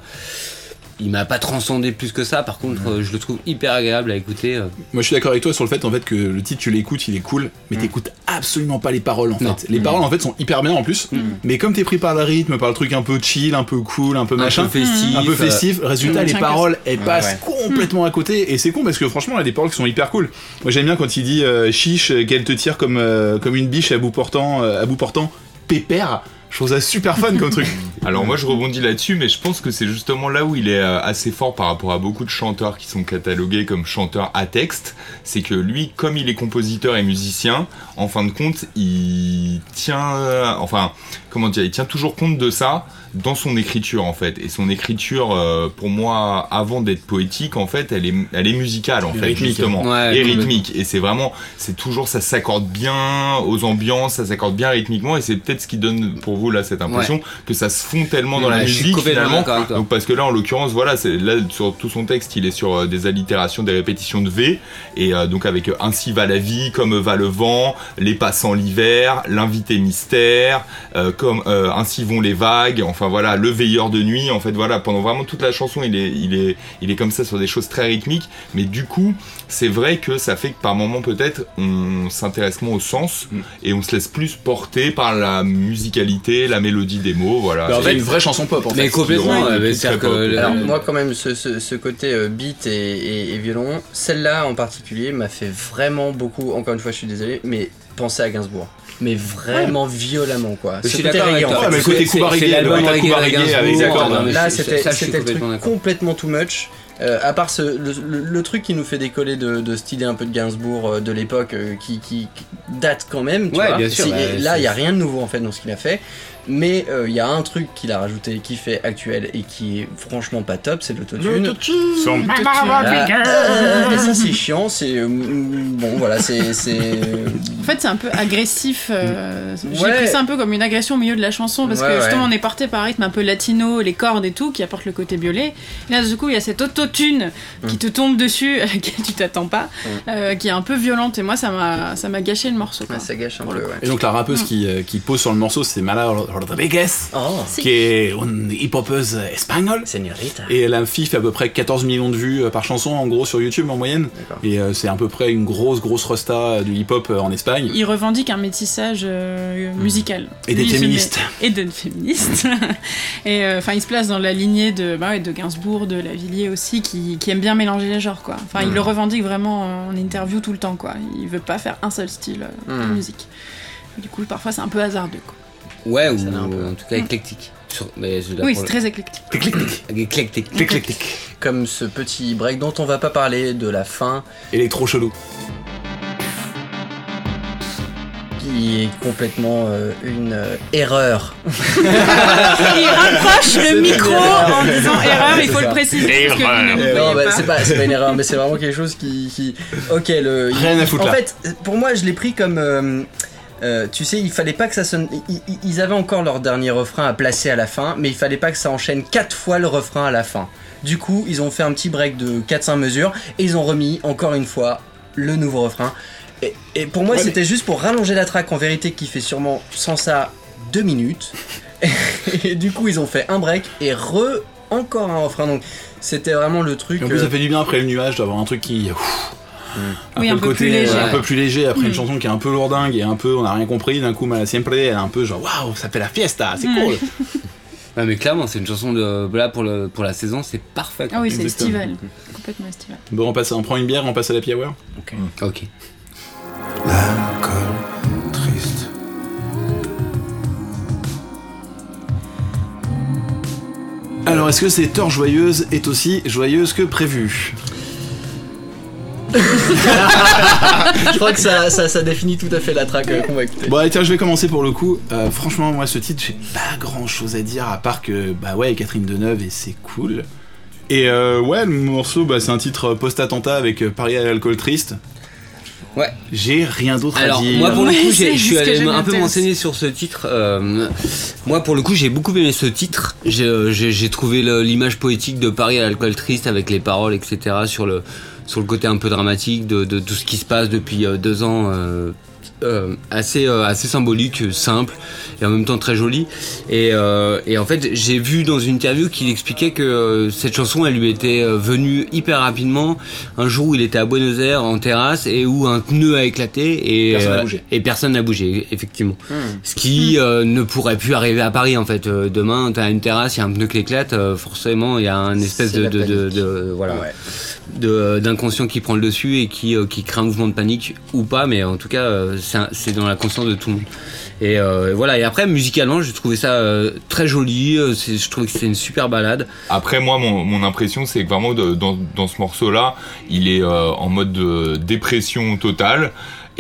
il m'a pas transcendé plus que ça. Par contre, euh, je le trouve hyper agréable à écouter. euh. Moi, je suis d'accord avec toi sur le fait en fait que le titre, tu l'écoutes, il est cool, mais t'écoutes absolument pas les paroles en Non. fait. Les paroles en fait sont hyper bien en plus, mais comme t'es pris par le rythme, par le truc un peu chill, un peu cool, un peu Un machin, peu festif. un peu festif, résultat, Mmh. les paroles, elles passent ouais. complètement à côté, et c'est con parce que franchement, il y a des paroles qui sont hyper cool. Moi, j'aime bien quand il dit euh, chiche, euh, qu'elle te tire comme, euh, comme une biche à bout portant, euh, à bout portant, pépère. Je trouve ça super fun comme truc. (laughs) Alors moi je rebondis là-dessus, mais je pense que c'est justement là où il est euh, assez fort par rapport à beaucoup de chanteurs qui sont catalogués comme chanteurs à texte, c'est que lui, comme il est compositeur et musicien, en fin de compte, il tient, euh, enfin, comment dire, il tient toujours compte de ça dans son écriture en fait. Et son écriture, euh, pour moi, avant d'être poétique, en fait, elle est, elle est musicale en Et fait, rythmique. justement, Ouais, et rythmique. Et c'est vraiment, c'est toujours, ça s'accorde bien aux ambiances, ça s'accorde bien rythmiquement, et c'est peut-être ce qui donne pour vous là cette impression que ça se fond tellement dans la musique finalement. Donc parce que là en l'occurrence voilà c'est là sur tout son texte il est sur euh, des allitérations, des répétitions de V. Et euh, donc avec euh, ainsi va la vie, comme va le vent, les passants l'hiver, l'invité mystère, euh, comme euh, ainsi vont les vagues, enfin voilà le veilleur de nuit. En fait voilà pendant vraiment toute la chanson il est il est il est comme ça sur des choses très rythmiques, mais du coup c'est vrai que ça fait que par moment peut-être on s'intéresse moins au sens Mm. et on se laisse plus porter par la musicalité, la mélodie des mots, voilà. Bah, en fait, une vraie chanson pop en Mais fait. complètement, Ouais, euh, que le- Alors moi quand même ce, ce- ce côté euh, beat et, et- et violon, celle-là en particulier m'a fait vraiment beaucoup, encore une fois je suis désolé, mais penser à Gainsbourg. Mais vraiment violemment quoi. Je suis côté reggae, en fait. Ouais, mais le côté le côté avec Gainsbourg, mais Là c'était complètement too much. Euh, à part ce, le, le- le truc qui nous fait décoller de, de cette idée un peu de Gainsbourg euh, de l'époque euh, qui, qui- qui date quand même, tu Ouais, vois. bien sûr, Si- bah, là, il y a rien de nouveau en fait dans ce qu'il a fait. Mais euh, il y a un truc qu'il a rajouté qui fait actuel et qui est franchement pas top, c'est l'autotune. Son- Ah, euh, et ça c'est chiant, c'est euh, bon voilà, c'est c'est En fait, c'est un peu agressif. euh, J'ai pris ça un peu comme une agression au milieu de la chanson parce Ouais, que ouais. justement, on est porté par un rythme un peu latino, les cordes et tout, qui apporte le côté violet. Et là, du coup, il y a cette autotune qui te tombe dessus, (laughs) à laquelle tu t'attends pas, euh, qui est un peu violente. Et moi, ça m'a ça m'a gâché le morceau. quoi. Ouais, ça gâche un peu. Ouais. Et donc la rappeuse qui, euh, qui pose sur le morceau, c'est Mala Rodriguez, Oh, qui est une hip-hopeuse espagnole. señorita. Et la fille fait à peu près 14 millions de vues euh, par chanson en gros sur YouTube en moyenne. Et euh, c'est à peu près une grosse grosse rosta euh, du hip-hop en Espagne. Il revendique un métissage euh, musical. Et féministes. met- Et de féministes. (laughs) et euh, enfin, il se place dans la lignée de, bah ouais, de Gainsbourg, de Lavillier aussi, qui, qui aime bien mélanger les genres, quoi. Enfin, il le revendique vraiment en interview tout le temps, quoi. Il veut pas faire un seul style euh, de Mm. musique. Du coup, parfois, c'est un peu hasardeux, quoi. Ouais, ou en tout cas éclectique. Sur- mais oui, c'est très éclectique. éclectique. Éclectique. Comme ce petit break dont on va pas parler de la fin, Électro chelou. qui est complètement euh, une euh, erreur. (laughs) il rapproche le micro en disant erreur, il faut le préciser. parce que non, bah, c'est pas, c'est pas une erreur, mais c'est vraiment quelque chose qui. qui... Ok, le. Rien à foutre En là. fait, pour moi, je l'ai pris comme. euh, euh, tu sais, il fallait pas que ça sonne. Ils, avaient encore leur dernier refrain à placer à la fin, mais il fallait pas que ça enchaîne quatre fois le refrain à la fin. Du coup, ils ont fait un petit break de 4-5 mesures et ils ont remis encore une fois le nouveau refrain. Et, et pour moi, Ouais, c'était juste pour rallonger la track en vérité qui fait sûrement sans ça 2 minutes. (laughs) Et du coup, ils ont fait un break et re encore un refrain. Donc, c'était vraiment le truc. Et en plus euh, ça fait du bien après le nuage d'avoir un truc qui... ouf, Oui, peu un le peu plus côté, léger. euh, un peu plus léger après une Mm. chanson qui est un peu lourdingue et un peu on n'a rien compris d'un coup Mala Siempre elle est un peu genre waouh ça fait la fiesta c'est Mm. cool (laughs) Ouais, mais clairement, c'est une chanson de là pour le pour la saison, c'est parfait. quoi. Ah oui, c'est estival. Complètement estival. Bon on passe on prend une bière on passe à la hour Ok. L'alcool triste. Alors est-ce que cette heure joyeuse est aussi joyeuse que prévu Je crois que ça, ça, ça définit tout à fait la track euh, qu'on va écouter. Bon allez tiens je vais commencer pour le coup Euh, Franchement moi ce titre j'ai pas grand chose à dire à part que bah ouais Catherine Deneuve et c'est cool Et euh, ouais le morceau bah, c'est un titre post-attentat avec Paris à l'alcool triste Ouais. J'ai rien d'autre à Alors dire moi pour le coup je suis allé un peu m'enseigner sur ce titre. euh, moi pour le coup j'ai beaucoup aimé ce titre. J'ai trouvé l'image poétique de Paris à l'alcool triste avec les paroles etc sur le sur le côté un peu dramatique de, de tout ce qui se passe depuis euh, deux ans. Euh, assez euh, assez symbolique, simple et en même temps très joli. Et, euh, et en fait, j'ai vu dans une interview qu'il expliquait que euh, cette chanson, elle lui était venue hyper rapidement un jour où il était à Buenos Aires en terrasse et où un pneu a éclaté et Personne n'a bougé. et personne n'a bougé effectivement. Hmm. Ce qui ne pourrait plus arriver à Paris en fait. Demain, t'as une terrasse, il y a un pneu qui éclate, forcément il y a un espèce de, de, de, panique. de- voilà Ouais. de- d'inconscient qui prend le dessus et qui, qui crée un mouvement de panique ou pas, mais en tout cas, c'est dans la conscience de tout le monde. Et euh, voilà. Et après, musicalement, j'ai trouvé ça euh, très joli. euh, Je trouvais que c'était une super balade. Après, moi, mon, mon impression, c'est que vraiment, de- dans, dans ce morceau-là, il est euh, en mode de dépression totale.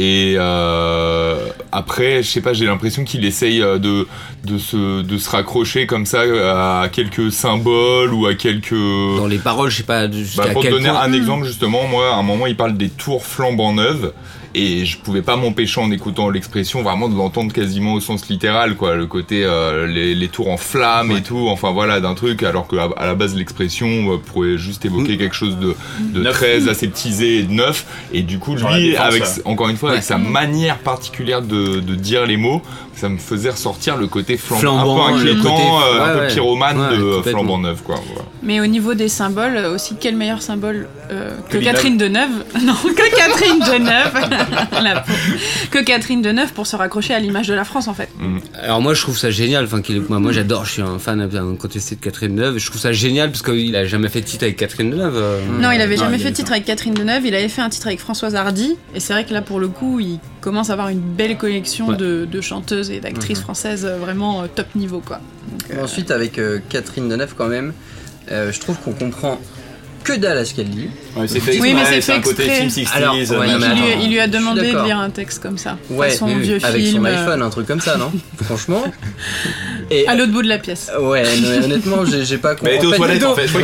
Et euh, après, je sais pas, j'ai l'impression qu'il essaye de, de, se, de se raccrocher comme ça à quelques symboles ou à quelques. Dans les paroles, je sais pas Bah, pour te donner point. un exemple, justement, moi, à un moment, il parle des tours flambant neuves. Et je pouvais pas m'empêcher en écoutant l'expression vraiment de l'entendre quasiment au sens littéral, quoi. Le côté euh, les, les tours en flammes et tout, enfin voilà, d'un truc, alors que à, à la base l'expression euh, pourrait juste évoquer quelque chose de, de Neuf. très aseptisé et de neuf. Et du coup, Genre lui, défense, avec ouais. encore une fois, avec sa manière particulière de, de dire les mots, ça me faisait ressortir le côté flambant, Flambant, un peu inquiétant, côté- euh, un peu pyromane Ouais, de complètement. flambant neuf, quoi. voilà. Mais au niveau des symboles, euh, aussi, quel meilleur symbole euh, que, Que Catherine Deneuve? (laughs) Non, que Catherine Deneuve (laughs) La. Que Catherine Deneuve pour se raccrocher à l'image de la France, en fait. Alors moi je trouve ça génial, enfin qu'il est- moi, moi j'adore, je suis un fan incontesté de Catherine Deneuve, je trouve ça génial parce qu'il a jamais fait de titre avec Catherine Deneuve. euh. Non, il avait Non, jamais il fait de titre avec Catherine Deneuve, il avait fait un titre avec Françoise Hardy, et c'est vrai que là, pour le coup, il commence à avoir une belle collection Ouais. de, de chanteuses et d'actrices françaises euh, vraiment euh, top niveau, quoi. Donc, euh, Ensuite, avec euh, Catherine Deneuve, quand même, euh, je trouve qu'on comprend que dalle à ce qu'elle dit. Ouais, c'est fait Oui, mais exprès, c'est c'est un fait côté exprès. film 60s. Alors, ouais, non, mais il, lui, il lui a demandé de lire un texte comme ça, Ouais, façon oui, vieux Avec film. son euh, iPhone, un truc comme ça, non? (laughs) Franchement. Et, à l'autre bout de la pièce. ouais, non, honnêtement, j'ai j'ai pas (laughs) Mais elle était aux en fait, toilettes en fait. Ouais,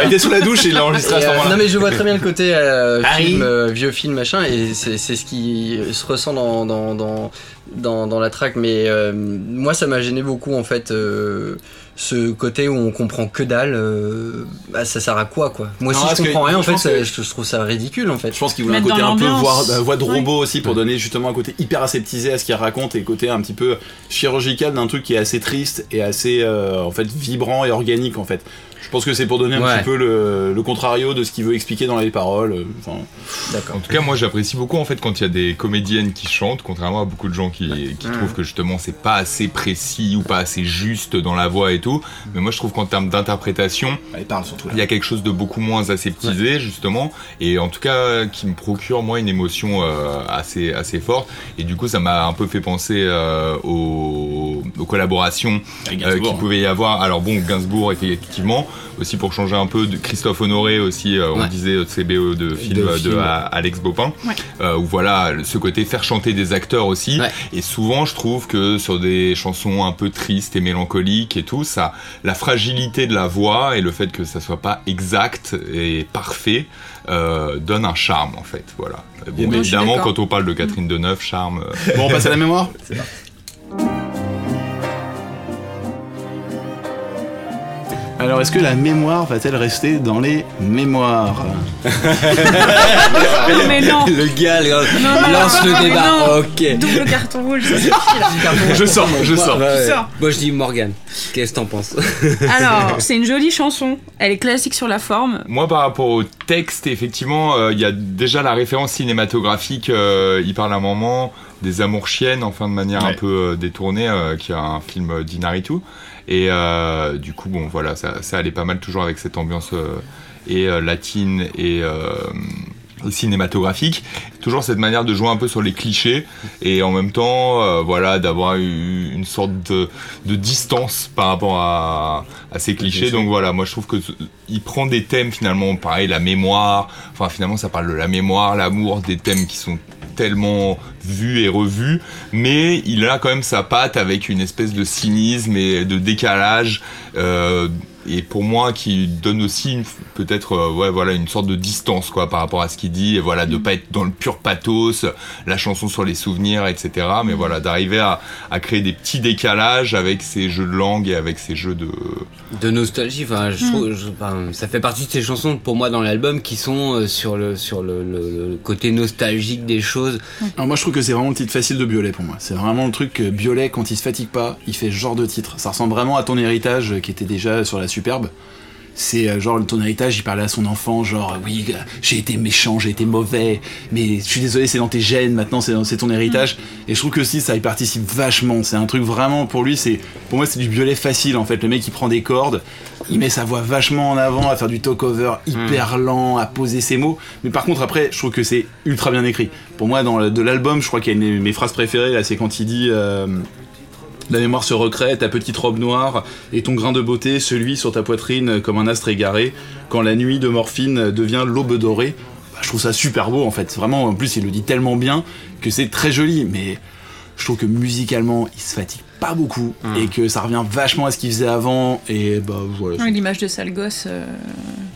elle était sous la douche et il l'a enregistré à ce euh, moment-là. non mais je vois très bien le côté euh, film, euh, vieux film machin et c'est c'est ce qui se ressent dans dans, dans, dans, dans la track mais euh, moi ça m'a gêné beaucoup en fait euh, ce côté où on comprend que dalle euh, bah, ça sert à quoi quoi? Moi Non, si parce je que comprends rien en fait pense ça- que- je, trouve ça ridicule en fait Je pense qu'il voulait un côté un peu voix, voix de Ouais. robot aussi pour donner justement un côté hyper aseptisé à ce qu'il raconte et côté un petit peu chirurgical d'un truc qui est assez triste et assez euh, en fait vibrant et organique en fait. Je pense que c'est pour donner un Ouais. petit peu le, le contrario de ce qu'il veut expliquer dans les paroles. euh, Enfin, d'accord En tout cas, moi j'apprécie beaucoup en fait quand il y a des comédiennes qui chantent, contrairement à beaucoup de gens qui, qui trouvent que justement c'est pas assez précis ou pas assez juste dans la voix et tout. Mais moi je trouve qu'en termes d'interprétation, il y a quelque chose de beaucoup moins aseptisé justement, et en tout cas qui me procure moi une émotion euh, assez assez forte. Et du coup, ça m'a un peu fait penser euh, aux, aux collaborations euh, Gainsbourg, qu'il pouvait y avoir. Alors bon, Gainsbourg effectivement, aussi pour changer un peu de Christophe Honoré aussi, euh, on disait euh, CBE de film De de, film. A- Alex Bopin, Ouais. euh, où voilà ce côté faire chanter des acteurs aussi. Ouais. Et souvent, je trouve que sur des chansons un peu tristes et mélancoliques et tout, ça, la fragilité de la voix et le fait que ça soit pas exact et parfait euh, donne un charme en fait. Voilà. Bon, évidemment, quand on parle de Catherine Deneuve, charme. euh, Bon, on passe à la mémoire (laughs) Alors, est-ce que la mémoire va-t-elle rester dans les mémoires Non, mais non Le gars Non, non, lance non, le débat. non. Ok. Double carton rouge, ça (laughs) suffit là. Je sors, je sors. Ouais, ouais. sors. Moi je dis Morgan. Qu'est-ce que t'en penses (laughs) Alors, c'est une jolie chanson. Elle est classique sur la forme. Moi, par rapport au texte, effectivement, euh, il y a déjà la référence cinématographique. euh, il parle à un moment des amours chiennes, enfin de manière un Ouais. peu euh, détournée, euh, qui a un film d'Inaritu. Et euh, du coup, bon, voilà, ça, ça allait pas mal toujours avec cette ambiance euh, et euh, latine et euh, cinématographique. Toujours cette manière de jouer un peu sur les clichés et en même temps, euh, voilà, d'avoir eu une sorte de, de distance par rapport à, à ces clichés. Donc voilà, moi je trouve que il prend des thèmes finalement, pareil, la mémoire. Enfin, finalement, ça parle de la mémoire, l'amour, des thèmes qui sont tellement vus et revus, mais il a quand même sa patte avec une espèce de cynisme et de décalage. euh, et pour moi, qui donne aussi peut-être, euh, ouais, voilà, une sorte de distance quoi par rapport à ce qu'il dit, et voilà, de pas être dans le pur pathos, la chanson sur les souvenirs, etc. Mais voilà, d'arriver à, à créer des petits décalages avec ces jeux de langue et avec ces jeux de, De nostalgie, enfin, je trouve, je- enfin, ça fait partie de ces chansons pour moi dans l'album qui sont euh, sur le sur le, le- le côté nostalgique des choses. Alors moi je trouve que c'est vraiment le titre facile de Biolay pour moi. C'est vraiment le truc que Biolay quand il se fatigue pas, il fait ce genre de titre. Ça ressemble vraiment à ton héritage euh, qui était déjà sur la superbe. C'est euh, genre ton héritage, il parlait à son enfant, genre oui, euh, j'ai été méchant, j'ai été mauvais, mais je suis désolé, c'est dans tes gènes, maintenant c'est ton héritage. Et je trouve que aussi ça y participe vachement. C'est un truc vraiment pour lui, c'est pour moi c'est du Biolay facile en fait. Le mec il prend des cordes, il met sa voix vachement en avant, à faire du talk-over hyper lent, à poser ses mots. Mais par contre, après, je trouve que c'est ultra bien écrit. Pour moi, dans le- de l'album, je crois qu'il y a une de mes phrases préférées, là, c'est quand il dit euh, La mémoire se recrée, ta petite robe noire et ton grain de beauté, celui sur ta poitrine comme un astre égaré, quand la nuit de morphine devient l'aube dorée. Bah, je trouve ça super beau en fait. Vraiment, en plus, il le dit tellement bien que c'est très joli, mais je trouve que musicalement, il se fatigue pas beaucoup Hum. et que ça revient vachement à ce qu'il faisait avant. Et bah voilà. Ouais, L'image de sale gosse euh,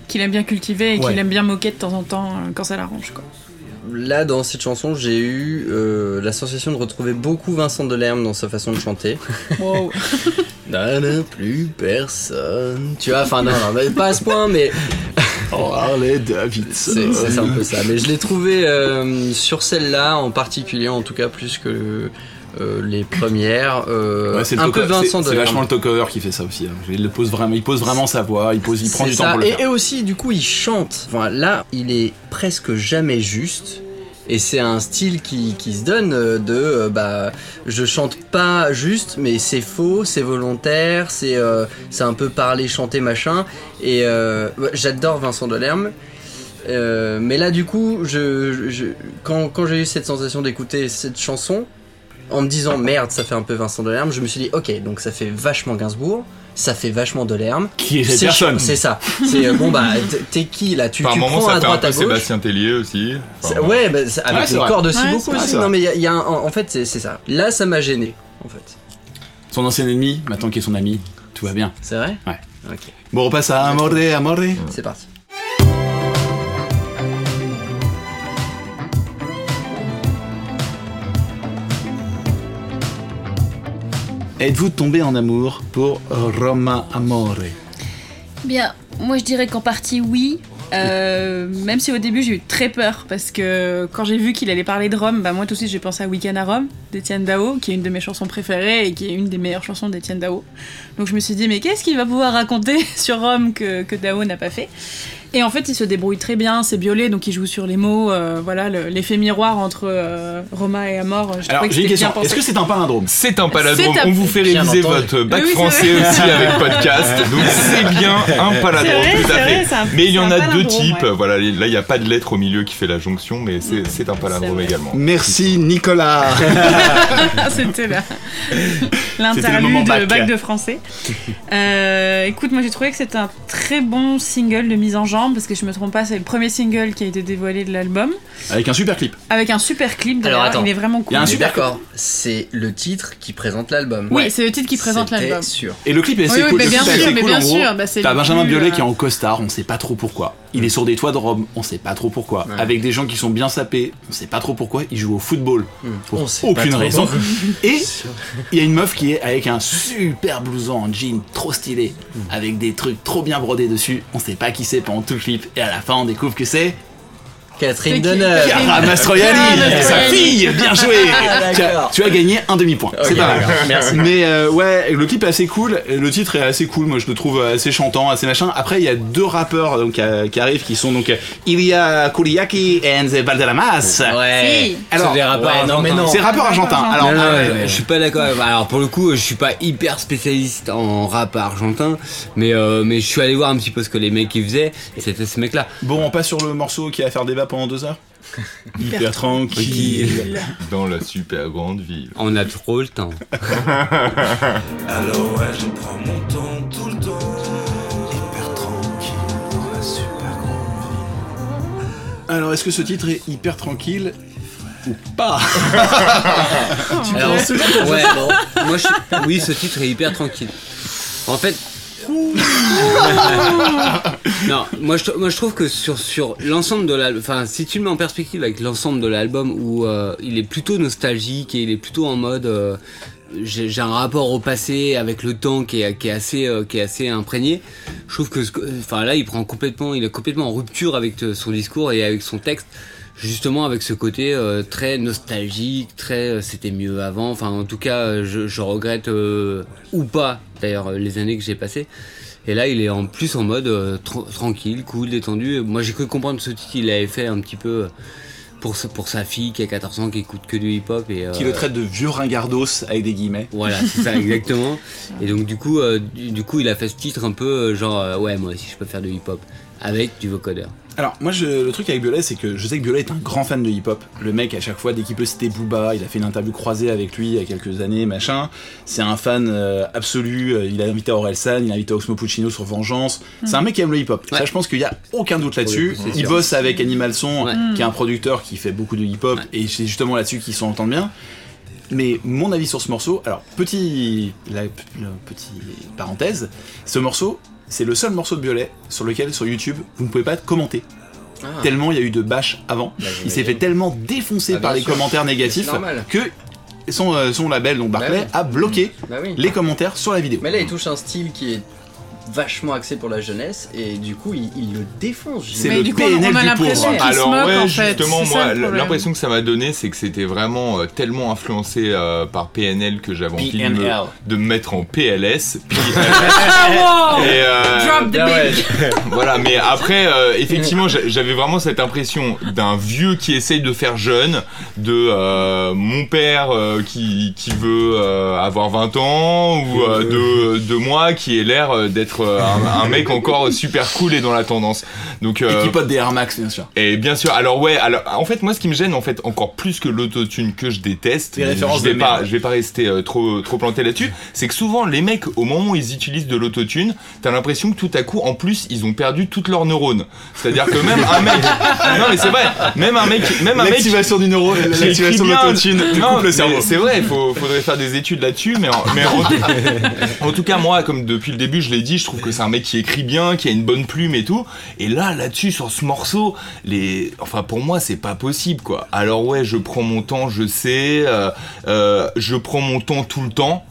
qu'il aime bien cultiver et Ouais. qu'il aime bien moquer de temps en temps euh, quand ça l'arrange. quoi. Là, dans cette chanson, j'ai eu euh, la sensation de retrouver beaucoup Vincent Delerme dans sa façon de chanter. (laughs) Wow. (laughs) Là, plus personne. Tu vois, enfin, non, non, mais pas à ce point, mais Oh, Harley Davidson. c'est c'est un peu ça. Mais je l'ai trouvé euh, sur celle-là en particulier, en tout cas, plus que euh, les premières. euh, Ouais, c'est le un peu c'est- Vincent C'est Delerme. vachement le talk-over qui fait ça aussi. hein. Il, pose vraiment, il pose vraiment sa voix, il, pose, il prend du temps pour le et, faire. et aussi, du coup, il chante. Enfin, là, il est presque jamais juste. Et c'est un style qui, qui se donne euh, de euh, bah je chante pas juste mais c'est faux, c'est volontaire, c'est c'est un peu parler, chanter machin et ouais, j'adore Vincent Delerme. Mais là du coup je, je- quand, quand j'ai eu cette sensation d'écouter cette chanson en me disant merde ça fait un peu Vincent Delerme je me suis dit ok donc ça fait vachement Gainsbourg ça fait vachement Delerme Qui est cette c'est personne C'est ça. C'est euh, bon bah t'es qui là? Tu, Par tu moment, prends ça à fait un droite peu à gauche? Sébastien Tellier aussi. Enfin, ouais, bah, avec Ouais, c'est les vrai. cordes aussi Ouais, beaucoup c'est aussi. vrai. Non mais il y a, il y a un- en en fait c'est c'est ça. Là ça m'a gêné en fait. Son ancien ennemi, maintenant qui est son ami, tout va bien. C'est vrai? Ouais. Ok. Bon, on repasse à Amore, Amore. C'est parti. Êtes-vous tombé en amour pour Roma Amore? Bien, moi je dirais qu'en partie oui. Euh, (laughs) même si au début j'ai eu très peur parce que quand j'ai vu qu'il allait parler de Rome, bah moi tout de suite j'ai pensé à Weekend à Rome d'Étienne Dao, qui est une de mes chansons préférées et qui est une des meilleures chansons d'Étienne Dao. Donc je me suis dit mais qu'est-ce qu'il va pouvoir raconter (laughs) sur Rome que, que Dao n'a pas fait? Et en fait il se débrouille très bien, c'est Biolay donc il joue sur les mots, euh, voilà le- l'effet miroir entre euh, Roma et Amor. Je Alors, j'ai une question. Est-ce que c'est un palindrome C'est un un- On vous fait réviser entendu. votre bac Oui, français aussi avec podcast. Donc c'est bien un vrai, tout à fait. vrai, c'est un- mais il y en a deux palindrome, types. ouais. Voilà, là il n'y a pas de lettre au milieu qui fait la jonction, mais c'est un vrai. également. Merci Nicolas (laughs) C'était là. C'était le L'interlude bac. bac. de français. Euh, écoute, moi j'ai trouvé que c'était un très bon single de mise en parce que je me trompe pas, c'est le premier single qui a été dévoilé de l'album Avec un super clip. avec un super clip. Alors, D'ailleurs, attends. il est vraiment Il cool. y a un super d'accord. C'est le titre qui présente l'album. Oui, c'est le titre qui présente l'album. sûr. Et le clip est assez Oui, oui, cool. mais bien sûr, assez mais cool, bien gros. sûr, bah, T'as Benjamin Biolay euh, qui est en costard, on sait pas trop pourquoi. Il est sur des toits de Rome, on sait pas trop pourquoi. Avec des gens qui sont bien sapés, on sait pas trop pourquoi. Il joue au football pour On sait pas aucune trop. raison. Et il y a une meuf qui est avec un super blouson en jean trop stylé, avec des trucs trop bien brodés dessus. On sait pas qui c'est pendant tout clip. Et à la fin, on découvre que c'est Catherine Deneuve. Chiara Mastroianni, sa fille, bien joué. Ah, tu, as, d'accord. tu as gagné un demi-point. c'est pas mal. merci. Mais euh, ouais, le clip est assez cool. Le titre est assez cool. Moi, je le trouve assez chantant, assez machin. Après, il y a deux rappeurs donc euh, qui arrivent, qui sont donc euh, Ilya Kuriaki et Enze Valderramas. Ouais. Si. Alors, C'est des rappeurs ouais, non, mais non. c'est rappeurs argentins. Alors, Non, non, euh, ouais, je suis pas d'accord. Alors pour le coup, je suis pas hyper spécialiste en rap argentin, mais euh, mais je suis allé voir un petit peu ce que les mecs ils faisaient. Et c'était ce mec-là. bon, on passe sur le morceau qui va faire débat pendant deux heures. (laughs) Hyper tranquille. Dans la super grande ville. On a trop le temps. (laughs) Alors ouais, je prends mon temps tout le temps. Hyper tranquille dans la super grande ville. Alors, est-ce que ce titre est hyper tranquille ou pas (laughs) Alors, ouais, bon, moi je suis... Oui, ce titre est hyper tranquille. En fait. Non, moi je, moi je trouve que sur, sur l'ensemble de l'album, enfin si tu le mets en perspective avec l'ensemble de l'album où euh, il est plutôt nostalgique et il est plutôt en mode euh, j'ai un rapport au passé avec le temps qui est, qui est assez euh, qui est assez imprégné. Je trouve que enfin là il prend complètement il est complètement en rupture avec son discours et avec son texte justement avec ce côté très nostalgique, très c'était mieux avant. Enfin, en tout cas, je, regrette ou pas d'ailleurs les années que j'ai passées. Et là, il est en plus en mode euh, tra- tranquille, cool, détendu. Moi, j'ai cru comprendre ce titre, il l'avait fait un petit peu euh, pour sa, pour sa fille qui a 14 ans, qui écoute que du hip-hop et euh, Qui le traite de vieux ringardos avec des guillemets. voilà, c'est ça (laughs) exactement. Et donc du coup, euh, du, du coup, il a fait ce titre un peu euh, genre euh, ouais, moi aussi je peux faire du hip-hop avec du vocodeur. Alors, moi, je- le truc avec Biolay, c'est que je sais que Biolay est un grand fan de hip-hop. Le mec, à chaque fois, dès qu'il peut citer Booba, il a fait une interview croisée avec lui il y a quelques années, machin. C'est un fan euh, absolu. euh, Il a invité Orelsan, il a invité Oxmo Puccino sur Vengeance. C'est un mec qui aime le hip-hop. Ça, je pense qu'il y a aucun doute là-dessus. Oui, il bosse avec Animal Son, Ouais. qui est un producteur qui fait beaucoup de hip-hop, et c'est justement là-dessus qu'ils s'entendent bien. Mais mon avis sur ce morceau, alors petit, la, la- petit parenthèse, ce morceau, c'est le seul morceau de Violet sur lequel sur YouTube vous ne pouvez pas commenter. Ah. Tellement il y a eu de bâches avant, Bah, il s'est fait tellement défoncer Ah, par les sûr. commentaires négatifs que son, euh, son label, donc Barclay, oui. a bloqué Bah oui. les commentaires sur la vidéo. Mais là, il touche un style qui est vachement axé pour la jeunesse et du coup, il, il le défonce. C'est Mais le du coup, PNL on a du l'impression pauvre. qu'il se Alors moque ouais, en fait. justement, moi, l'impression que ça m'a donné, c'est que c'était vraiment euh, tellement influencé euh, par PNL que j'avais envie de me, PNL. de me mettre en PLS. (laughs) Wow et, euh, Drop the Ah ouais. (laughs) voilà, mais après, euh, effectivement, j'a- j'avais vraiment cette impression d'un vieux qui essaye de faire jeune, de euh, mon père euh, qui, qui veut euh, avoir 20 ans, ou euh, de, de moi qui ai l'air d'être euh, un, un mec encore super cool et dans la tendance. Donc, Et euh, qui pote des Air Max, bien sûr. et bien sûr, alors ouais, alors en fait moi ce qui me gêne en fait encore plus que l'autotune que je déteste, Les mais références je vais pas, merde. je vais pas rester euh, trop trop planté là-dessus, c'est que souvent les mecs au moment où ils utilisent de l'autotune, t'as l'impression que tout à coup en plus ils ont perdu toutes leurs neurones. C'est-à-dire que même un mec, (laughs) non mais c'est vrai, même un mec, même un mec L'activation du neuro, qui écrit l'activation de l'autotune, Non, le cerveau. C'est vrai, il faut, faudrait faire des études là-dessus, mais, en, mais en, (laughs) en tout cas, moi, comme depuis le début, je l'ai dit, je trouve que c'est un mec qui écrit bien, qui a une bonne plume et tout. Et là, là-dessus, sur ce morceau, les, enfin, pour moi, c'est pas possible, quoi. Alors ouais, je prends mon temps, je sais, euh, euh, je prends mon temps tout le temps.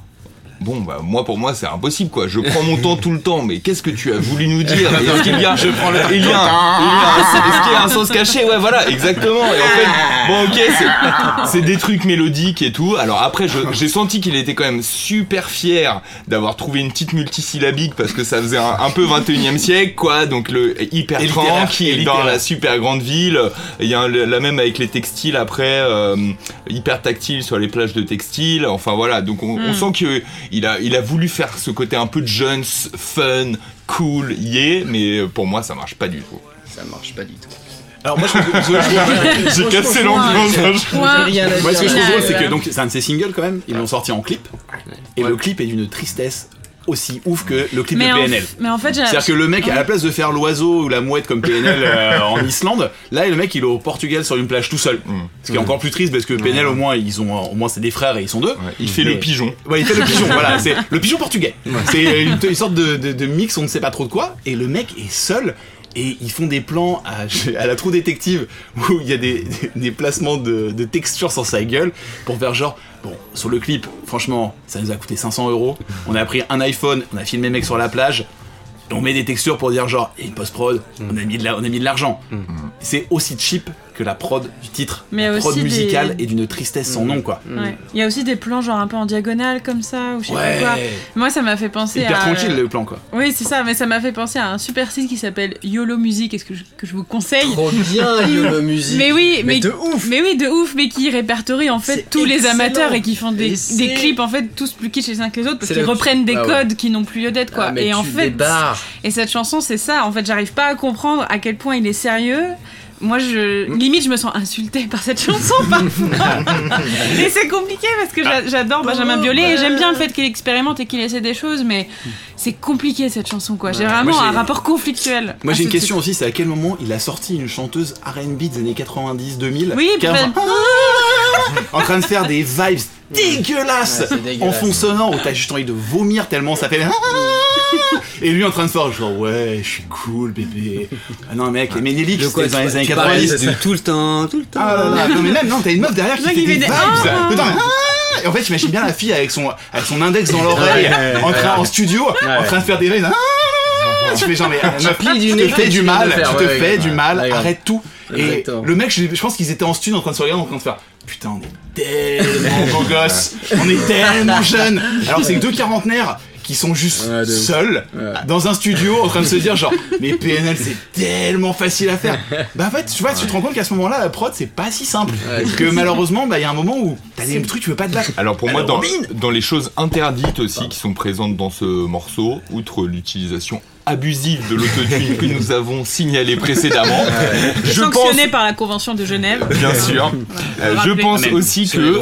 Bon, bah, moi, pour moi, c'est impossible, quoi. Je prends mon temps tout le temps, mais qu'est-ce que tu as voulu nous dire Est-ce qu'il y a, je prends le, il y a, un- il y a un- est-ce qu'il y a un sens caché Ouais, voilà, exactement. Et en fait, bon, ok, c'est, c'est des trucs mélodiques et tout. Alors après, je- j'ai senti qu'il était quand même super fier d'avoir trouvé une petite multisyllabique parce que ça faisait un, un peu 21 e siècle, quoi. Donc le hyper tranquille dans la super grande ville. Il y a un- la même avec les textiles après, euh, hyper tactile sur les plages de textiles. Enfin voilà, donc on, on sent que il a, il a voulu faire ce côté un peu de jeunes, fun, cool, yeah, mais pour moi ça marche pas du tout. Ça marche pas du tout. Alors moi je trouve que- (laughs) J'ai cassé l'ambiance. Point. Rien à Moi, ce que je trouve drôle, c'est que donc c'est un de ses singles quand même. Ils l'ont sorti en clip, et le clip est d'une tristesse aussi ouf que le clip Mais de en, PNL. mais en fait, C'est-à-dire que le mec, à la place de faire l'oiseau ou la mouette comme PNL (laughs) euh, en Islande, là le mec il est au Portugal sur une plage tout seul. Ce qui est encore plus triste parce que PNL au moins ils ont au moins c'est des frères et ils sont deux. Ouais, il fait Mais- le pigeon. Ouais, il fait le pigeon, voilà, (laughs) c'est le pigeon portugais. C'est une, une sorte de, de- de mix, on ne sait pas trop de quoi, et le mec est seul. Et ils font des plans à, (laughs) à la trou détective où il y a des, (laughs) des placements de, de textures sur sa gueule pour faire genre, bon, sur le clip, franchement, ça nous a coûté 500 euros. On a pris un iPhone, on a filmé mec sur la plage, et on met des textures pour dire genre, et une post-prod, on a mis de la- on a mis de l'argent. C'est aussi cheap que la prod du titre. Mais la prod aussi musicale des- et d'une tristesse sans nom, quoi. Ouais. Il y a aussi des plans genre un peu en diagonale comme ça ou je sais Ouais. pas quoi. Moi ça m'a fait penser Hyper à tranquille le plan, quoi. Oui, c'est ça, mais ça m'a fait penser à un super site qui s'appelle YOLO Music, est-ce que je, que je vous conseille Trop bien, (laughs) YOLO Music. Mais oui, mais, de ouf. Mais oui, de ouf, mais qui répertorie en fait tous les amateurs et qui font des, des clips en fait tous plus kitsch les uns que les autres parce qu'ils le- reprennent des Ah ouais. codes qui n'ont plus lieu d'être quoi. Ah, mais et en fait, débarres. et cette chanson c'est ça. En fait, j'arrive pas à comprendre à quel point il est sérieux. Moi, je limite, je me sens insultée par cette chanson (laughs) parfois. (laughs) et c'est compliqué parce que j'a- j'adore Benjamin Biolay et j'aime bien le fait qu'il expérimente et qu'il essaie des choses, mais c'est compliqué cette chanson quoi. J'ai vraiment un rapport conflictuel. Moi j'ai une question titre. aussi, c'est à quel moment il a sorti une chanteuse R&B des années 90-2000 Oui, ben- en train de faire des vibes dégueulasses Ouais, c'est dégueulasse. en fond sonore où t'as juste envie de vomir tellement ça fait et lui en train de faire genre ouais je suis cool bébé ah non mec les Ménéliques c'était dans les années tu parles 90 de tout le temps, tout le temps. ah là là, non mais même non t'as une meuf derrière qui fait des vibes et en fait j'imagine bien la fille avec son avec son index dans l'oreille en train en studio en train de faire des rêves Ah tu fais genre mais meuf, du tu te fais du mal tu te fais du mal arrête tout. Et le mec je, je pense qu'ils étaient en studio en train de se regarder en train de faire putain on est tellement (laughs) beaux gosses on est tellement (laughs) jeunes alors c'est que deux quarantenaires qui sont juste Ouais, seuls Ouais. dans un studio en train de se dire genre (laughs) mais PNL c'est tellement facile à faire. Bah en fait tu vois tu te rends compte qu'à ce moment là la prod c'est pas si simple. Ouais. que malheureusement bah il y a un moment où t'as des trucs tu veux pas de la Alors pour moi, dans, dans les choses interdites aussi qui sont présentes dans ce morceau, outre l'utilisation abusive de l'autotune que nous avons signalé précédemment. Je pense, Sanctionné par la Convention de Genève. bien sûr, euh, je pense aussi que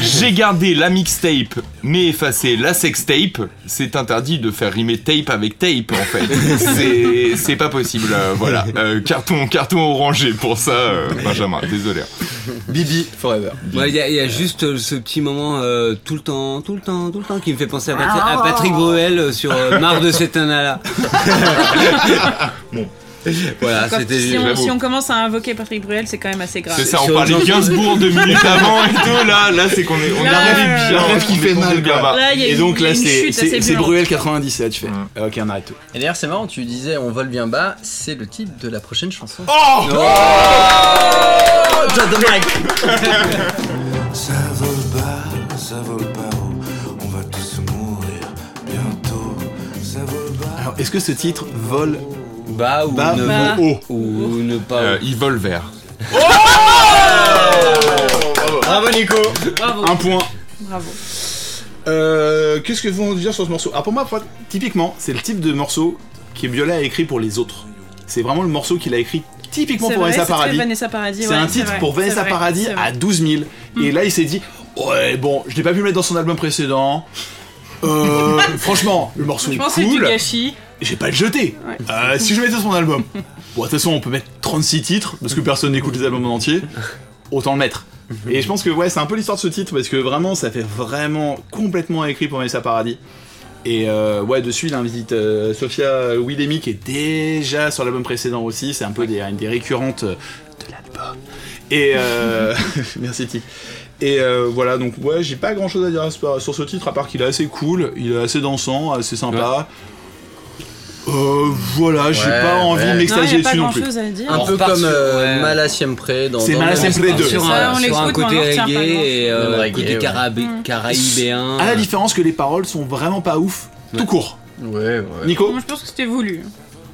j'ai gardé la mixtape mais effacé la sextape. C'est interdit de faire rimer tape avec tape en fait. C'est c'est pas possible. euh, voilà, Euh, carton carton orangé pour ça, euh, Benjamin. Désolé. Bibi Forever. Ouais, Il y, a- il y a juste ce petit moment euh, tout le temps, tout le temps, tout le temps qui me fait penser à, Patri- à Patrick Bruel sur euh, Marre de cet là (laughs) Voilà, Quand- c'était si, si on commence à invoquer Patrick Bruel, c'est quand même assez grave. C'est ça, on Sur parlait Gainsbourg deux minutes (laughs) avant et tout. Là, là, c'est qu'on est, on Là, arrive euh, bien. Rêve qui fait mal, bien quoi. bas. Là, il y a Et donc là, c'est. Bruel 90, là tu fais. Ok, on arrête tout. Et d'ailleurs, c'est marrant, tu disais on vole bien bas, c'est le titre de la prochaine chanson. Oh Drop the mic Ça vole bas, ça vole est-ce que ce titre vole bas ou bas ne, Bas. ou haut ou ne pas. Euh, Ils volent vert. Bravo Nico Bravo. Un point. Bravo. Euh, Qu'est-ce que vous dire sur ce morceau? Alors pour moi, typiquement, c'est le type de morceau que Viola a écrit pour les autres. C'est vraiment le morceau qu'il a écrit typiquement pour vrai, Vanessa Paradis. Vanessa Paradis. C'est ouais, un titre vrai, pour Vanessa vrai, Paradis à 12 000. Et là, il s'est dit Ouais, bon, je l'ai pas pu le mettre dans son album précédent. Euh, (laughs) franchement, le morceau Je est pense que c'est du cool. gâchis. Je vais pas le jeter. Ouais. Euh, si je mettais son album. (laughs) Bon, de toute façon, on peut mettre 36 titres parce que personne n'écoute les albums en entier. Autant le mettre. Et je pense que ouais, c'est un peu l'histoire de ce titre parce que vraiment, ça fait vraiment complètement écrit pour Vanessa Paradis. Et euh, ouais, dessus, il invite euh, Sophia Willemi qui est déjà sur l'album précédent aussi. C'est un peu des, une des récurrentes euh, de l'album. Et euh, (laughs) (laughs) merci Tic. Et euh, voilà, donc ouais, j'ai pas grand chose à dire sur ce titre à part qu'il est assez cool, il est assez dansant, assez sympa. Euh, voilà, j'ai Ouais, pas envie ouais. de m'extasier dessus non plus. chose à dire. Un On peu repart comme sur- euh, ouais. Mala Siempre dans. C'est dans Mala le même Siempre style. deux. sur Ça, un, on sur un l'écoute, mais côté on retient pas reggae grand-chose. et euh, reggae, côté ouais. carabi- Mm. caraïbéen. À la différence que les paroles sont vraiment pas ouf, tout court. Ouais, ouais. Nico Moi, je pense que c'était voulu.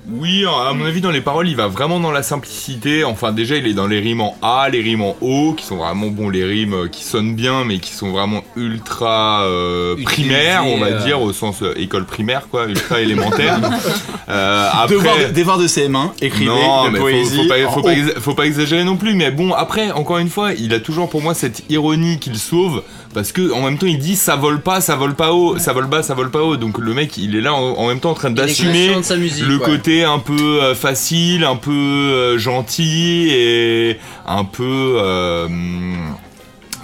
Oui, à mon avis, dans les paroles, il va vraiment dans la simplicité. Enfin, déjà, il est dans les rimes en A, les rimes en O, qui sont vraiment bon, les rimes euh, qui sonnent bien, mais qui sont vraiment ultra euh, primaires, on va euh. dire, au sens euh, école primaire, quoi, ultra élémentaire. (laughs) Après. Devoir de, devoir de CM1, écrivez non, mais poésie. faut pas, en faut, haut. pas exa- faut pas exagérer non plus. Mais bon, après, encore une fois, il a toujours pour moi cette ironie qu'il sauve. Parce que en même temps, il dit ça vole pas, ça vole pas haut, ça vole bas, ça vole pas haut. Donc le mec, il est là en, en même temps en train d'assumer le ouais. côté un peu euh, facile, un peu euh, gentil et un peu euh,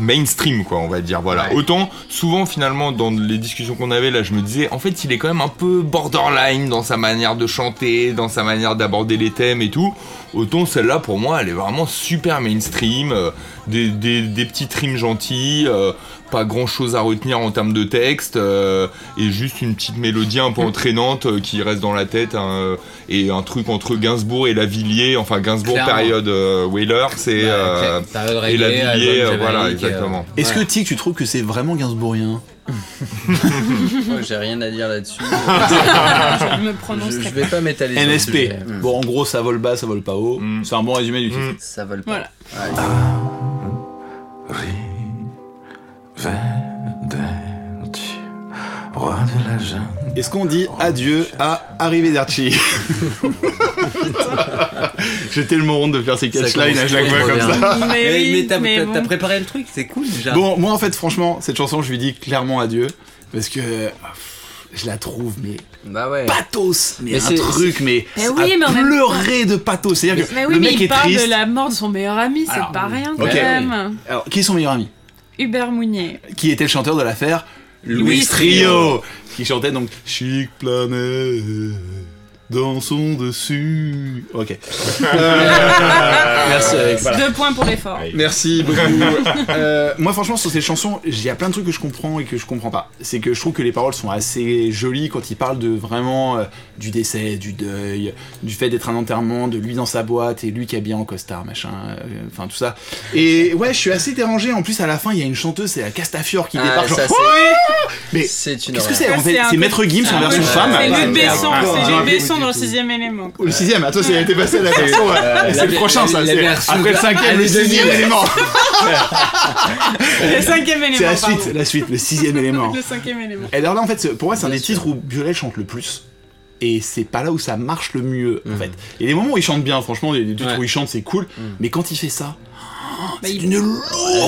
mainstream quoi on va dire voilà Ouais. autant souvent finalement dans les discussions qu'on avait là je me disais en fait il est quand même un peu borderline dans sa manière de chanter dans sa manière d'aborder les thèmes et tout autant celle-là pour moi elle est vraiment super mainstream euh, des, des, des petites rimes gentilles euh, pas grand chose à retenir en termes de texte euh, et juste une petite mélodie un peu entraînante euh, qui reste dans la tête hein, et un truc entre Gainsbourg et Lavillier enfin Gainsbourg Clairement. période euh, Whaler c'est Bah, euh, période et Lavillier euh, voilà euh, exactement Est-ce que. Tic, tu trouves que c'est vraiment Gainsbourgien? Moi, J'ai rien à dire là-dessus. (laughs) Je me je, prononce je vais pas m'étaler. sur le NSP. sujet. Mm. Bon, en gros, ça vole bas, ça vole pas haut. Mm. C'est un bon résumé du titre. Mm. Ça vole pas. Voilà. Est-ce qu'on dit adieu à Arrivederci (laughs) (laughs) J'ai tellement honte de faire ces catchlines à chaque fois comme bien. ça. Mais, Mais, mais t'as mais bon. préparé le truc, c'est cool déjà. Bon, moi en fait, franchement, cette chanson, je lui dis clairement adieu. Parce que je la trouve, mais Bah ouais. pathos. Mais, Mais un c'est- truc, mais, Mais oui, à mais pleurer de pathos. C'est-à-dire que Mais oui, le mais mec il est parle triste. de la mort de son meilleur ami, c'est pas rien quand même. Alors, qui est son meilleur ami? Hubert Mounier. Qui était le chanteur de l'affaire Louis Louis Trio Qui chantait donc Chic planète dansons dessus. Ok. (laughs) Merci Alex. Deux points pour l'effort. Merci beaucoup. (laughs) Euh, moi, franchement, sur cette chanson, il y a plein de trucs que je comprends et que je comprends pas. C'est que je trouve que les paroles sont assez jolies quand il parle de vraiment euh, du décès, du deuil, du fait d'être un enterrement, de lui dans sa boîte et lui qui est habillé en costard, machin, euh, enfin tout ça. Et ouais, je suis assez dérangé. En plus, à la fin, il y a une chanteuse, c'est la Castafiore qui Ah, débarque. genre, Mais C'est une qu'est-ce que c'est? En fait c'est Maître Gims en version peu- femme. C'est. Luc Besson, C'est dans le sixième élément. quoi. Le sixième, attends, ça a été passé à la version. ouais. la- c'est le prochain, ça. la c'est- version Après le cinquième, le sixième 2000. élément. Le cinquième élément. C'est la pardon. suite, la suite, le sixième élément. Le cinquième élément. Et alors là, en fait, c'est- pour moi, c'est un des titres où Violet chante le plus. et c'est pas là où ça marche le mieux en Mhm. fait. Il y a des moments où il chante bien, franchement, il y a des trucs Ouais. où il chante, c'est cool, Mhm. mais quand il fait ça, c'est il- une lourde.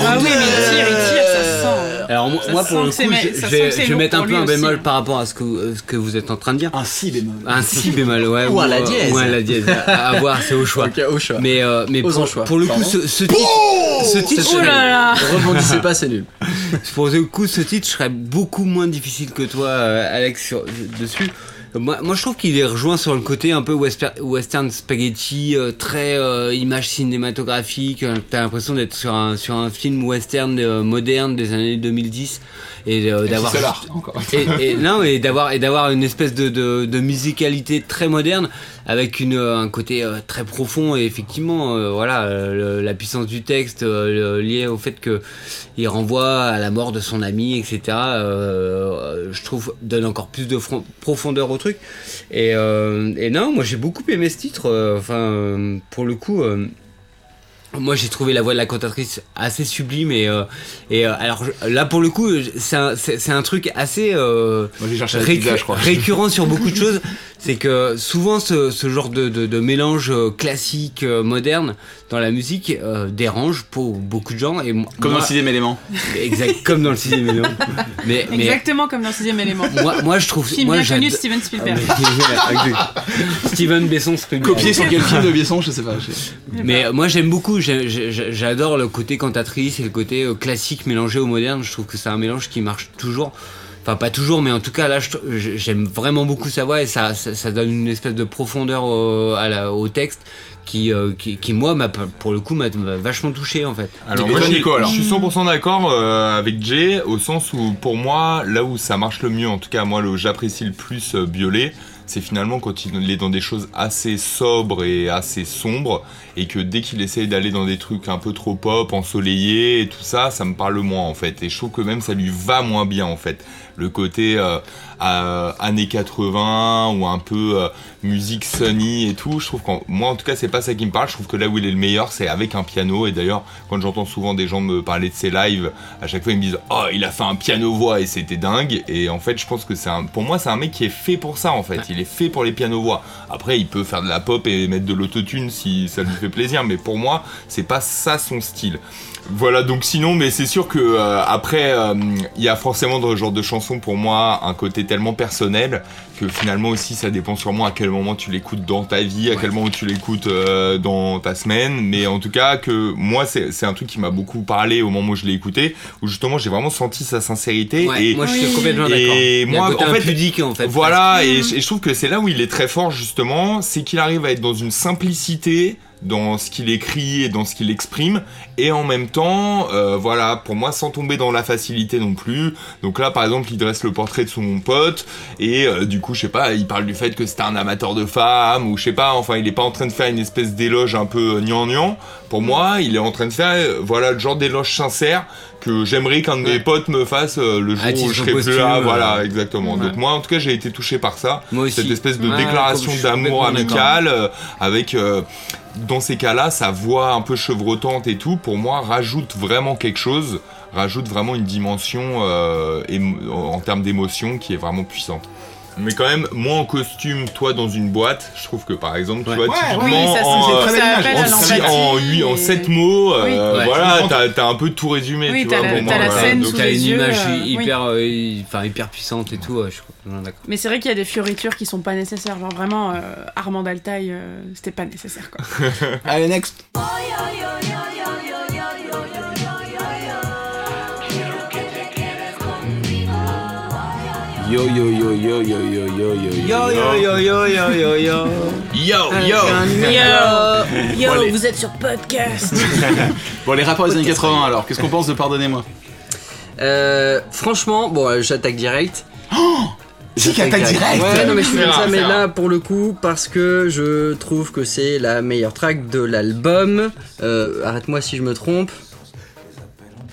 Ah oui, mais il tire, il tire, ça se sent. Alors moi, Ça moi, sent pour le coup, je, vais, je vais mettre un peu un bémol aussi. par rapport à ce que, euh, ce que vous êtes en train de dire. Un si bémol. Un si bémol, ouais. (laughs) Ou un la euh, dièse. Ou un la dièse. À, à voir, c'est au choix. (laughs) Au choix. Mais, euh, mais pour, anchois. pour le coup, ce, ce titre, ce titre, Oh là là Rebondissez pas, c'est nul. (laughs) pour le coup, ce titre, je serais beaucoup moins difficile que toi, euh, Alex, sur, dessus. Moi, moi, je trouve qu'il est rejoint sur le côté un peu western, spaghetti, euh, très euh, image cinématographique. euh, T'as l'impression d'être sur un, sur un film western euh, moderne des années 2010 et euh, d'avoir et, et- (laughs) non et d'avoir et d'avoir une espèce de, de, de musicalité très moderne avec une euh, un côté euh, très profond. Et effectivement euh, voilà le- la puissance du texte liée au fait que il renvoie à la mort de son ami etc je trouve donne encore plus de profondeur au truc. Et, et non moi j'ai beaucoup aimé ce titre enfin pour le coup moi j'ai trouvé la voix de la cantatrice assez sublime et, euh, et euh, alors je- là pour le coup c'est un, c'est- c'est un truc assez euh, Moi j'ai cherché la récu- pizza, je crois. récurrent sur beaucoup de (laughs) choses c'est que souvent ce, ce genre de, de, de mélange euh, classique euh, moderne dans la musique euh, dérange pour beaucoup de gens et Comme dans le sixième élément. exact comme dans le sixième élément (laughs) mais, mais Exactement comme dans Sixième élément. moi, moi je trouve Film moi bien connu Steven Spielberg. (laughs) Steven Besson Spielberg. Copié sur quel film de Biesson, je sais pas. je- Mais moi j'aime beaucoup, j'adore le côté cantatrice et le côté classique mélangé au moderne. Je trouve que c'est un mélange qui marche toujours. Enfin pas toujours, mais en tout cas là j'aime vraiment beaucoup sa voix et ça, ça, ça donne une espèce de profondeur au, à la- au texte qui, euh, qui, qui, moi m'a pour le coup m'a vachement touché en fait. Alors moi, toi, je, suis- Nico, alors. je suis 100% d'accord euh, avec Jay au sens où pour moi là où ça marche le mieux en tout cas moi le j'apprécie le plus euh, Biolay c'est finalement quand il est dans des choses assez sobres et assez sombres et que dès qu'il essaye d'aller dans des trucs un peu trop pop, ensoleillés et tout ça, ça me parle moins en fait. Et je trouve que même ça lui va moins bien en fait le côté euh, euh, années 80 ou un peu euh, musique sunny et tout je trouve qu'en moi en tout cas c'est pas ça qui me parle. Je trouve que là où il est le meilleur c'est avec un piano. Et d'ailleurs quand j'entends souvent des gens me parler de ses lives à chaque fois ils me disent oh il a fait un piano voix et c'était dingue. Et en fait je pense que c'est un pour moi c'est un mec qui est fait pour ça en fait. Il est fait pour les piano voix. Après il peut faire de la pop et mettre de l'autotune si ça lui fait plaisir. Mais pour moi c'est pas ça son style voilà donc sinon mais c'est sûr que euh, après euh, il y a forcément dans ce genre de chanson pour moi un côté tellement personnel que finalement aussi ça dépend sûrement à quel moment tu l'écoutes dans ta vie à quel moment tu l'écoutes euh, dans ta semaine mais en tout cas que moi c'est c'est un truc qui m'a beaucoup parlé au moment où je l'ai écouté où justement j'ai vraiment senti sa sincérité Ouais, et moi je suis complètement d'accord. et moi, en fait, impudique en fait. voilà, et, et je trouve que c'est là où il est très fort justement, c'est qu'il arrive à être dans une simplicité dans ce qu'il écrit et dans ce qu'il exprime, et en même temps, euh, voilà, pour moi, sans tomber dans la facilité non plus. Donc là, par exemple, il dresse le portrait de son pote, et euh, du coup, je sais pas, il parle du fait que c'était un amateur de femmes, ou je sais pas, enfin, il est pas en train de faire une espèce d'éloge un peu gnangnan. Pour moi, il est en train de faire, euh, voilà, le genre d'éloge sincère que j'aimerais qu'un de mes Ouais. potes me fasse euh, le jour À où je serai plus là, euh, voilà, exactement. Ouais. Donc moi, en tout cas, j'ai été touché par ça. Moi aussi. Cette espèce de Ouais, déclaration d'amour complètement amical euh, avec, euh, dans ces cas-là, sa voix un peu chevrotante et tout, pour moi, rajoute vraiment quelque chose, rajoute vraiment une dimension euh, en termes d'émotion qui est vraiment puissante. Mais quand même, moi en costume, toi dans une boîte, je trouve que par exemple, Ouais. tu vois, Ouais, typiquement en, c'est euh, en, à six- l'empathie en, huit- en et- 7 mots, euh, voilà, t'as un peu tout résumé, Oui, tu t'as vois. la- pour moi, t'as la voilà. scène Donc, sous T'as une image euh, hyper, euh, enfin hyper puissante et tout. ouais, je suis complètement d'accord. Mais c'est vrai qu'il y a des fioritures qui sont pas nécessaires. Genre vraiment, euh, Armand Altaï, euh, c'était pas nécessaire quoi. (laughs) Allez, next. Yo yo yo yo yo yo yo yo Yo yo yo yo yo yo yo. Yo, yo Yo, yo, Bon, vous êtes sur podcast. Bon, les rappeurs des années 80 alors, qu'est-ce qu'on pense de Pardonnez-moi Euh, franchement, bon, euh, j'attaque direct. Qu'attaque direct Ouais, non, mais je comme ça, mais là, pour le coup, parce que je trouve que c'est la meilleure track de l'album. Euh, Arrête-moi si je me trompe.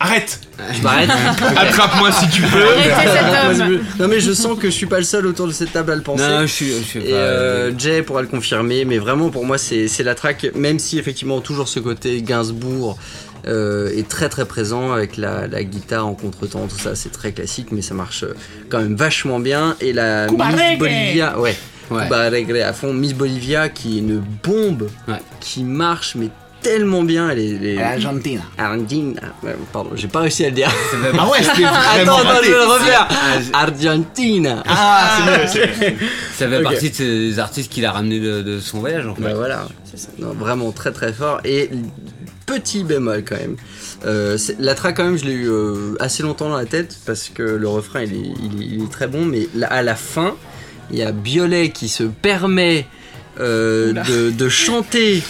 Arrête Je m'arrête. (laughs) Attrape-moi si tu peux. Arrêtez cet homme. non, mais je sens que je suis pas le seul autour de cette table à le penser. Non, je suis, je suis Et pas. euh, Jay pourra le confirmer, mais vraiment pour moi c'est c'est la track, même si effectivement toujours ce côté Gainsbourg euh, est très très présent avec la, la guitare en contretemps, tout ça c'est très classique, mais ça marche euh, quand même vachement bien. Et la Miss. Bolivia, ouais. À fond. Miss Bolivia qui est une bombe Ouais. qui marche mais tellement bien. Argentina. Argentina. Ouais, Pardon, j'ai pas réussi à le dire. Ah ouais, c'était Attends, vraiment attends, raté. je vais le refaire. Argentina. Ah, c'est mieux, c'est mieux. Ça fait partie de ces artistes qu'il a ramené de, de son voyage en fait. Bah voilà, Non, vraiment très très fort. Et petit bémol quand même. Euh, la track quand même je l'ai eu euh, assez longtemps dans la tête parce que le refrain il est, il est- il est très bon mais là, à la fin il y a Biolay qui se permet euh, de, de chanter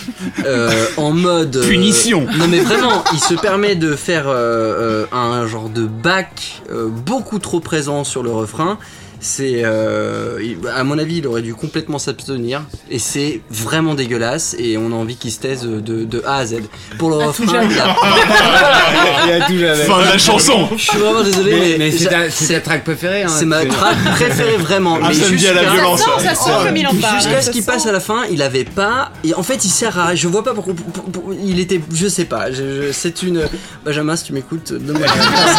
euh, en mode euh, Punition. non mais vraiment il se permet de faire un genre de bac beaucoup trop présent sur le refrain c'est euh, à mon avis il aurait dû complètement s'abstenir et c'est vraiment dégueulasse et on a envie qu'il se taise de, de A à Z pour le refrain il a- (laughs) Il a tout jamais. Fin de la chanson. je suis vraiment désolé Mais, mais, mais c'est j'a- ta, c'est ta track préférée. Hein, c'est ma track préférée vraiment Un mais samedi à la jusqu'à- violence. Ça sent, ça sent comme il en parle. Jusqu'à hein, ce ça qu'il sent. passe à la fin, il avait pas. Et en fait, il sert à. Je vois pas pourquoi. pour- pour- pour- il était. Je sais pas. je- je- c'est une. Benjamin, si tu m'écoutes, donne-moi la réponse.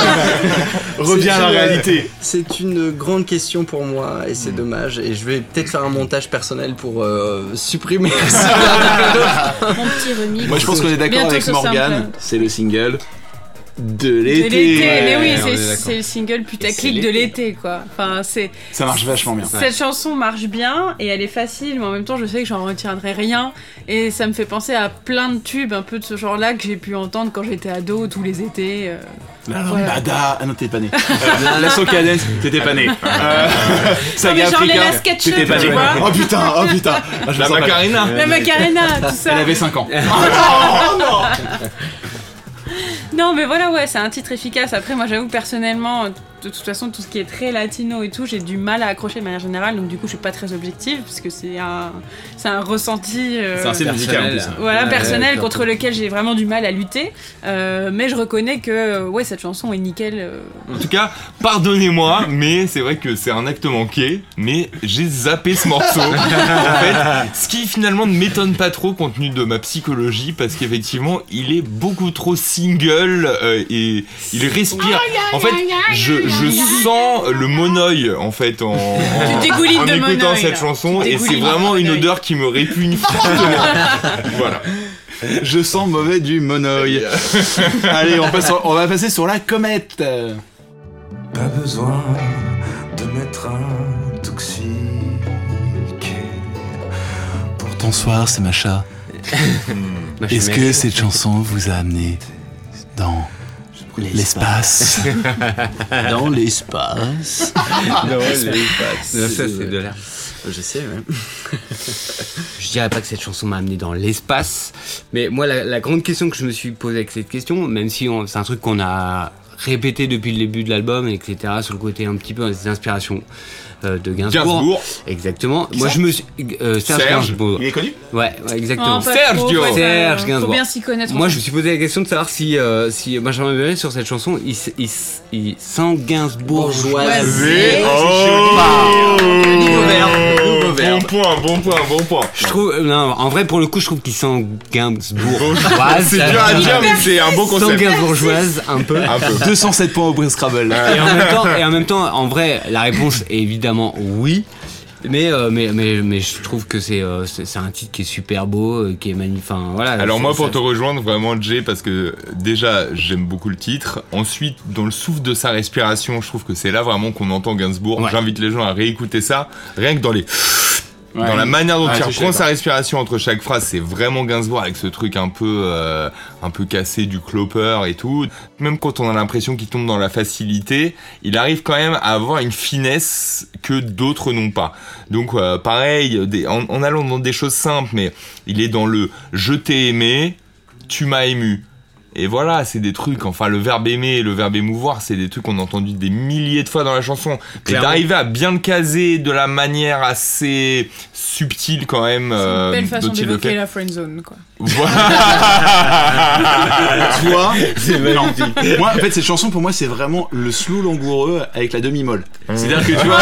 Reviens à la C'est une- réalité. C'est une grande pour moi et c'est dommage. Et je vais peut-être faire un montage personnel pour euh, supprimer. (laughs) Mon petit remix. Moi, je pense qu'on est d'accord avec Morgan. C'est le single de De l'été. l'été, mais oui, Ouais, c'est- le single putaclic de l'été. l'été, quoi. Enfin, c'est Ça marche vachement bien. cette chanson marche bien et elle est facile, mais en même temps, je sais que j'en retiendrai rien et ça me fait penser à plein de tubes un peu de ce genre-là que j'ai pu entendre quand j'étais ado tous les étés. euh. La lambada. Ah non, t'es pas né. Euh, la socadence, t'étais pas né. Euh, Saga Africa, t'étais pas né. Oh putain, oh putain. Ah, je La Macarena. La Macarena, tout ça. Elle avait 5 ans. (laughs) Non, mais voilà, ouais, c'est un titre efficace. Après, moi, j'avoue, personnellement, de toute façon, tout ce qui est très latino et tout, j'ai du mal à accrocher de manière générale. Donc, du coup, je suis pas très objective, parce que c'est un, c'est un ressenti. euh, C'est un style musical en plus. Personnel. Voilà, Ouais, personnel ouais, contre lequel j'ai vraiment du mal à lutter. Euh, mais je reconnais que, euh, ouais, cette chanson est nickel. euh. En tout cas, pardonnez-moi, mais c'est vrai que c'est un acte manqué, mais j'ai zappé ce morceau. (laughs) en fait, ce qui finalement ne m'étonne pas trop compte tenu de ma psychologie, parce qu'effectivement, il est beaucoup trop single euh, et il respire. En fait, je, je sens le monoeil en fait en, (laughs) en, Tu dégoulines en de écoutant cette chanson et c'est vraiment une odeur qui me répugne (laughs) voilà. Je sens mauvais du monoeil. (laughs) Allez, on, passe sur- on va passer sur la comète. Pas besoin de m'être intoxiqué. Bonsoir, c'est Macha. Je Est-ce que cette chanson vous a amené (laughs) l'espace Dans l'espace. Non, ça, c'est de l'air. Je sais, ouais. Je dirais pas que cette chanson m'a amené dans l'espace, mais moi la, la grande question que je me suis posée avec cette question, même si on- c'est un truc qu'on a répété depuis le début de l'album, etc., sur le côté un petit peu des inspirations de Gainsbourg. Gainsbourg. Exactement. moi je me suis... euh, Serge, Serge. Gainsbourg. Il est connu Ouais, ouais, exactement. Non, pas Sergio. trop, Serge euh, Gainsbourg. Faut bien s'y connaître. Moi, je me suis posé la question de savoir si, euh, si Benjamin Biolay, sur cette chanson, il, sent Gainsbourg. Bourgeoisie. Oh Bon point, bon point, bon point. Je trouve, euh, non, en vrai, pour le coup, je trouve qu'il sent Gainsbourg. C'est dur à dire, mais c'est un bon Sent concept. Gainsbourgeoise, un peu. Un peu. 207 points au Prince Scrabble. Et en même temps, et en même temps, en vrai, la réponse est évidemment oui. Mais, euh, mais, mais, mais je trouve que c'est euh, c'est c'est un titre qui est super beau, euh, qui est magnifique. Enfin, voilà. Alors moi pour ça- te rejoindre vraiment Jay parce que déjà j'aime beaucoup le titre. Ensuite dans le souffle de sa respiration je trouve que c'est là vraiment qu'on entend Gainsbourg. Ouais. J'invite les gens à réécouter ça. Rien que dans les Ouais. dans la manière dont Ouais, il reprend sa respiration entre chaque phrase, c'est vraiment Gainsbourg avec ce truc un peu euh, un peu cassé du cloper et tout. Même quand on a l'impression qu'il tombe dans la facilité, il arrive quand même à avoir une finesse que d'autres n'ont pas. Donc euh, pareil, des- en, en allant dans des choses simples, mais il est dans le je t'ai aimé, tu m'as ému. Et voilà, c'est des trucs, enfin le verbe aimer et le verbe émouvoir, c'est des trucs qu'on a entendu des milliers de fois dans la chanson. Mais Clairement. d'arriver à bien le caser de la manière assez subtile quand même. C'est euh, une belle façon d'évoquer la friendzone, quoi. Voilà. Tu vois Non. Moi, en fait, cette chanson, pour moi, c'est vraiment le slow langoureux avec la demi-molle. C'est-à-dire que tu vois.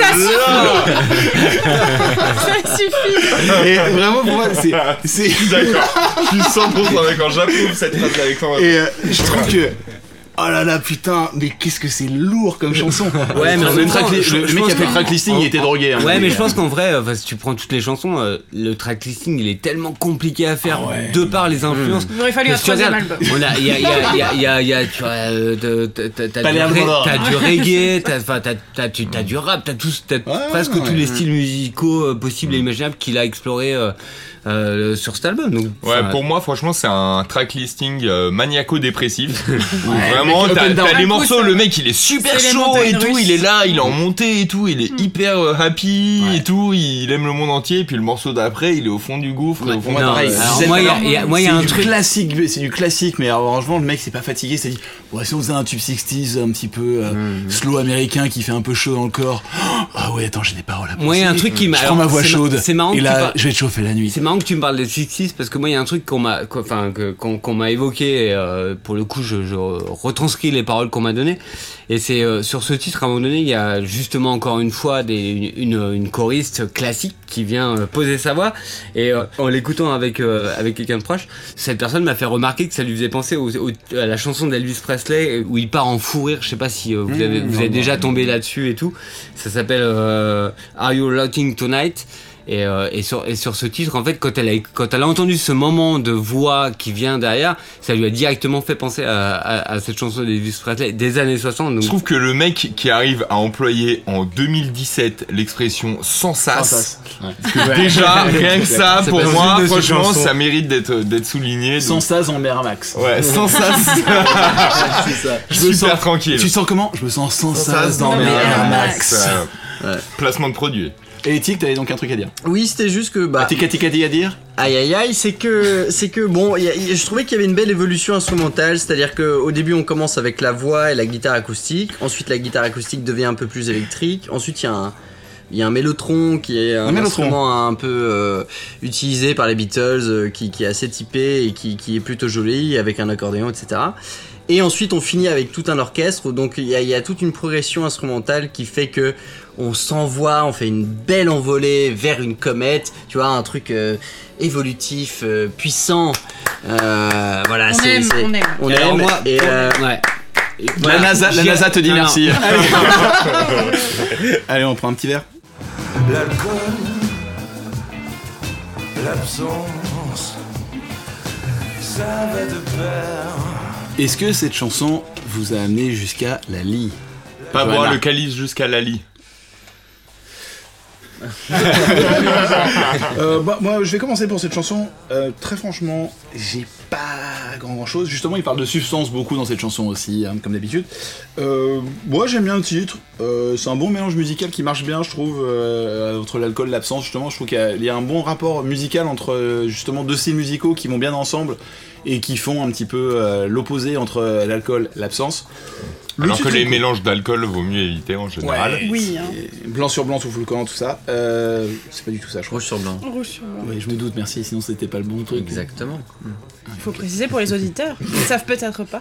ça suffit Ça suffit Et vraiment, pour moi, c'est. c'est- D'accord. Je suis 100% d'accord. J'approuve cette phrase avec toi. Et euh, je trouve que. Oh là là, putain, mais qu'est-ce que c'est lourd comme chanson. Ouais, mais en le, même track- temps, le- je- le je mec qui a fait le tracklisting, il était drogué. hein. Ouais, mais je pense qu'en vrai, enfin, si tu prends toutes les chansons, euh, le tracklisting il est tellement compliqué à faire de par les influences. Il aurait fallu un troisième album. on a- Il y a, il y a, il y a, il y a, il y a, tu vois, euh, t'as- du, ré- (laughs) reggae, t'as, t'as, t'as, du rap, t'as, tous, t'as presque ouais. tous les styles musicaux euh, possibles et imaginables qu'il a exploré euh, euh, sur cet album. Donc, Ouais, pour moi, franchement, c'est un track listing euh, maniaco-dépressif. (laughs) Vraiment, t'as les morceaux, ça- le mec il est super chaud et tout, russes. il est là, il est en montée et tout, il est hyper euh, happy et tout, il aime le monde entier, et puis le morceau d'après, il est au fond du gouffre, au fond moi, il y a, Ballard, il y a- moi, il y a c'est un truc. classique, c'est du classique, mais alors, franchement, le mec c'est pas fatigué, c'est dit, ouais, si on faisait un tube 60s un petit peu euh, Mm. slow américain qui fait un peu chaud dans le corps, ah ouais, attends, j'ai des paroles à Moi, il y a un truc qui m'a. Je prends ma voix chaude, C'est marrant et là, je vais te chauffer la nuit. C'est marrant que tu me parles des 60 parce que moi il y a un truc qu'on m'a qu'on- enfin que- qu'on qu'on m'a évoqué et, euh, pour le coup je, je retranscris les paroles qu'on m'a données. Et c'est euh, sur ce titre à un moment donné il y a justement encore une fois des, une, une, une choriste classique qui vient euh, poser sa voix. Et euh, en l'écoutant avec avec quelqu'un de proche cette personne m'a fait remarquer que ça lui faisait penser au- au- à la chanson d'Elvis Presley où il part en fou rire. Je sais pas si euh, vous avez vous êtes déjà tombé là-dessus et tout. Ça s'appelle Are You Laughing Tonight? Et, euh, et, sur, et sur ce titre, en fait, quand elle, a, quand elle a entendu ce moment de voix qui vient derrière, ça lui a directement fait penser à, à, à cette chanson d'Elvis Presley des années 60. Donc, Je trouve que le mec qui arrive à employer en 2017 l'expression sans sas, que déjà, (laughs) rien que ça, pour moi, franchement, ça mérite d'être d'être souligné. Sans ça, en Max. Ouais, sans sas, (laughs) c'est ça. Je super me sens, tranquille. tu sens comment? Je me sens sans ça dans dans mes mes Air Air Max. Euh, Placement de produit. Et Tic, t'avais donc un truc à dire Oui, c'était juste que bah. Tic à dire Aïe aïe aïe, c'est que c'est que bon, y a- y je trouvais qu'il y avait une belle évolution instrumentale, c'est-à-dire que au début on commence avec la voix et la guitare acoustique, ensuite la guitare acoustique devient un peu plus électrique, ensuite il y a un il y a un mélotron qui est un, Un mélotron. instrument un peu euh, utilisé par les Beatles, euh, qui, qui est assez typé et qui, qui est plutôt joli avec un accordéon, etc. Et ensuite on finit avec tout un orchestre, donc il y a, il y a toute une progression instrumentale qui fait que on s'envoie, on fait une belle envolée vers une comète, tu vois, un truc euh, évolutif, euh, puissant. Euh, voilà, On c'est- aime, c'est- on aime. on aime. moi, et, euh, ouais. Et La. NASA, la J'ai- NASA te dit non, non. merci. (laughs) Allez, on prend un petit verre. L'alcool, l'absence, ça va de pair. Est-ce que cette chanson vous a amené jusqu'à la lie? Pas Voilà. boire le calice jusqu'à la lit. Euh, bah, moi, je vais commencer pour cette chanson. Euh, très franchement, j'ai pas grand grand chose. Justement, il parle de substance beaucoup dans cette chanson aussi, hein, comme d'habitude. Euh, moi, j'aime bien le titre. Euh, c'est un bon mélange musical qui marche bien, je trouve, euh, entre l'alcool et l'absence. Justement, je trouve qu'il y, a- il y a un bon rapport musical entre justement deux styles musicaux qui vont bien ensemble et qui font un petit peu euh, l'opposé entre l'alcool et l'absence. Le Alors que les cool. mélanges d'alcool vaut mieux éviter en général. Ouais, Oui, hein. Blanc sur blanc, tout le camp, tout ça. Euh, c'est pas du tout ça, je crois. Rouge sur blanc. Rouge sur blanc. Ouais, je me doute, merci, sinon c'était pas le bon truc. Exactement. Il faut préciser pour les auditeurs. Ils savent peut-être pas.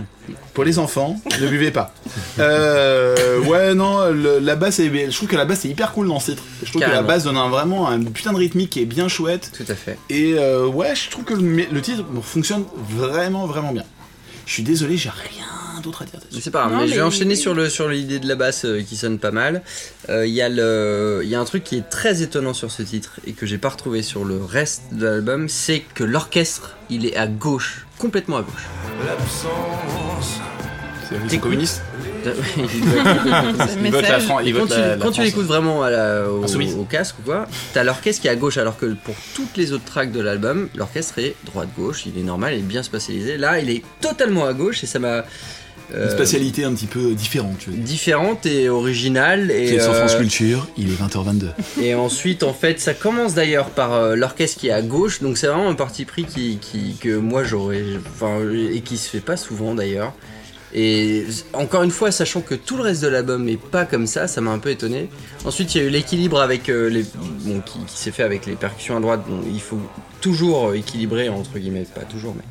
Pour les enfants, ne buvez pas. Euh, ouais, non, le- la basse, est, je trouve que la basse est hyper cool dans ce titre. Je trouve que la basse donne un, vraiment un putain de rythmique qui est bien chouette. Tout à fait. Et euh, ouais, je trouve que le, le titre fonctionne vraiment, vraiment bien. Je suis désolé, j'ai rien d'autre à dire Mais là-dessus. C'est pas grave, Non, mais, je vais mais- enchaîner sur le sur l'idée de la basse euh, qui sonne pas mal. Euh, Il y a le il y a un truc qui est très étonnant sur ce titre et que j'ai pas retrouvé sur le reste de l'album, c'est que l'orchestre il est à gauche, complètement à gauche. L'absence, C'est communiste (laughs) Ils (laughs) votent la message. Fran- ils quand tu, la- la quand tu France. l'écoutes vraiment à la- au, au casque ou quoi, t'as l'orchestre qui est à gauche alors que pour toutes les autres tracks de l'album, l'orchestre est droite-gauche, il est normal, il est bien spatialisé. Là, il est totalement à gauche et ça m'a. Une euh, spatialité un petit peu différente, tu veux dire. différente et originale et Qui est sur France euh, Culture, il est 20h22. (laughs) Et ensuite, en fait, ça commence d'ailleurs par euh, l'orchestre qui est à gauche, donc c'est vraiment un parti pris qui, qui- que moi j'aurais, enfin, et qui se fait pas souvent d'ailleurs. Et encore une fois, sachant que tout le reste de l'album est pas comme ça, ça m'a un peu étonné. Ensuite, il y a eu l'équilibre avec euh, les, bon, qui, qui s'est fait avec les percussions à droite. Bon, il faut toujours équilibrer entre guillemets, pas toujours, mais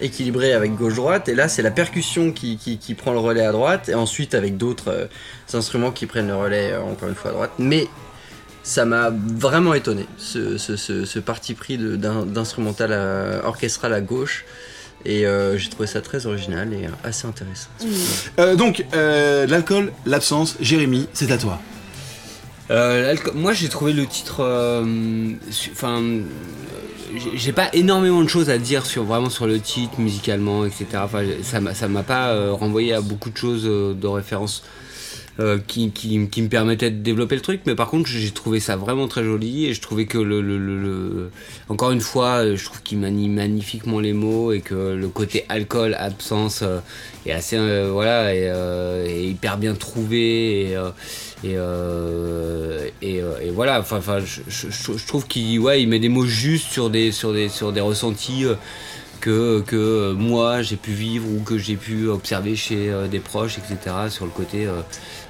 équilibré avec gauche-droite. Et là, c'est la percussion qui, qui- qui prend le relais à droite, et ensuite avec d'autres euh, instruments qui prennent le relais euh, encore une fois à droite. Mais ça m'a vraiment étonné, ce, ce- ce- ce parti pris d'instrumental à- orchestral à gauche. Et euh, j'ai trouvé ça très original et euh, assez intéressant. Euh, donc, euh, l'alcool, l'absence, Jérémy, c'est à toi. Euh, moi j'ai trouvé le titre. euh, Enfin. euh, j'ai- pas énormément de choses à dire sur vraiment sur le titre musicalement etc enfin ça m'a ça m'a pas euh, renvoyé à beaucoup de choses euh, de référence euh, qui, qui, qui me permettaient de développer le truc. Mais par contre j'ai trouvé ça vraiment très joli et je trouvais que le, le, le- le- encore une fois euh, je trouve qu'il manie magnifiquement les mots et que le côté alcool absence euh, est assez euh, voilà est hyper bien trouvé et, et, euh, euh, et voilà enfin je, trouve qu'il ouais il met des mots justes sur des sur des sur des ressentis euh, que que moi j'ai pu vivre ou que j'ai pu observer chez des proches etc sur le côté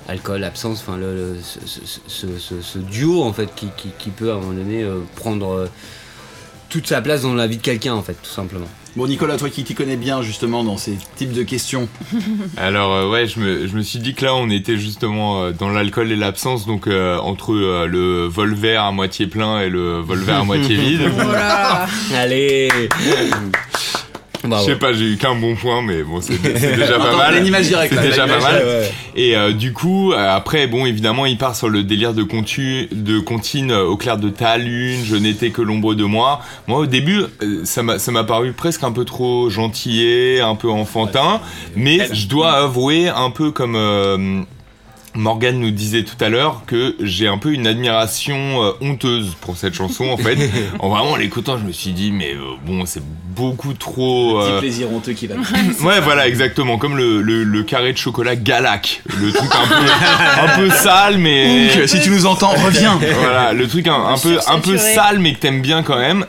alcool absence enfin le, ce, ce- duo en fait qui, qui, peut à un moment donné prendre toute sa place dans la vie de quelqu'un en fait tout simplement Bon, Nicolas, toi qui t'y connais bien justement dans ces types de questions, (laughs) Alors euh, ouais, je me, je me suis dit que là on était justement euh, dans l'alcool et l'absence, donc euh, entre euh, le vol vert à moitié plein et le vol vert à moitié (laughs) vide. Voilà. (laughs) allez Je sais pas, j'ai eu qu'un bon point, mais bon, c'est déjà pas mal. C'est déjà pas mal. Et euh, du coup, euh, après, bon, évidemment, il part sur le délire de, contu, de comptine euh, au clair de ta lune, je n'étais que l'ombre de moi. Moi, au début, ça m'a ça m'a paru presque un peu trop gentillet, un peu enfantin, mais je dois avouer, un peu comme... Morgane nous disait tout à l'heure que j'ai un peu une admiration euh, honteuse pour cette chanson en fait. (laughs) en vraiment en l'écoutant, je me suis dit mais euh, bon, c'est beaucoup trop petit euh, plaisir honteux qui va. (laughs) Ouais, voilà, exactement. Comme le, le, le carré de chocolat Galac. Le truc un peu, un peu sale, mais. Si tu nous entends, reviens. Voilà, le truc un, un peu, un peu sale, mais que t'aimes bien quand même.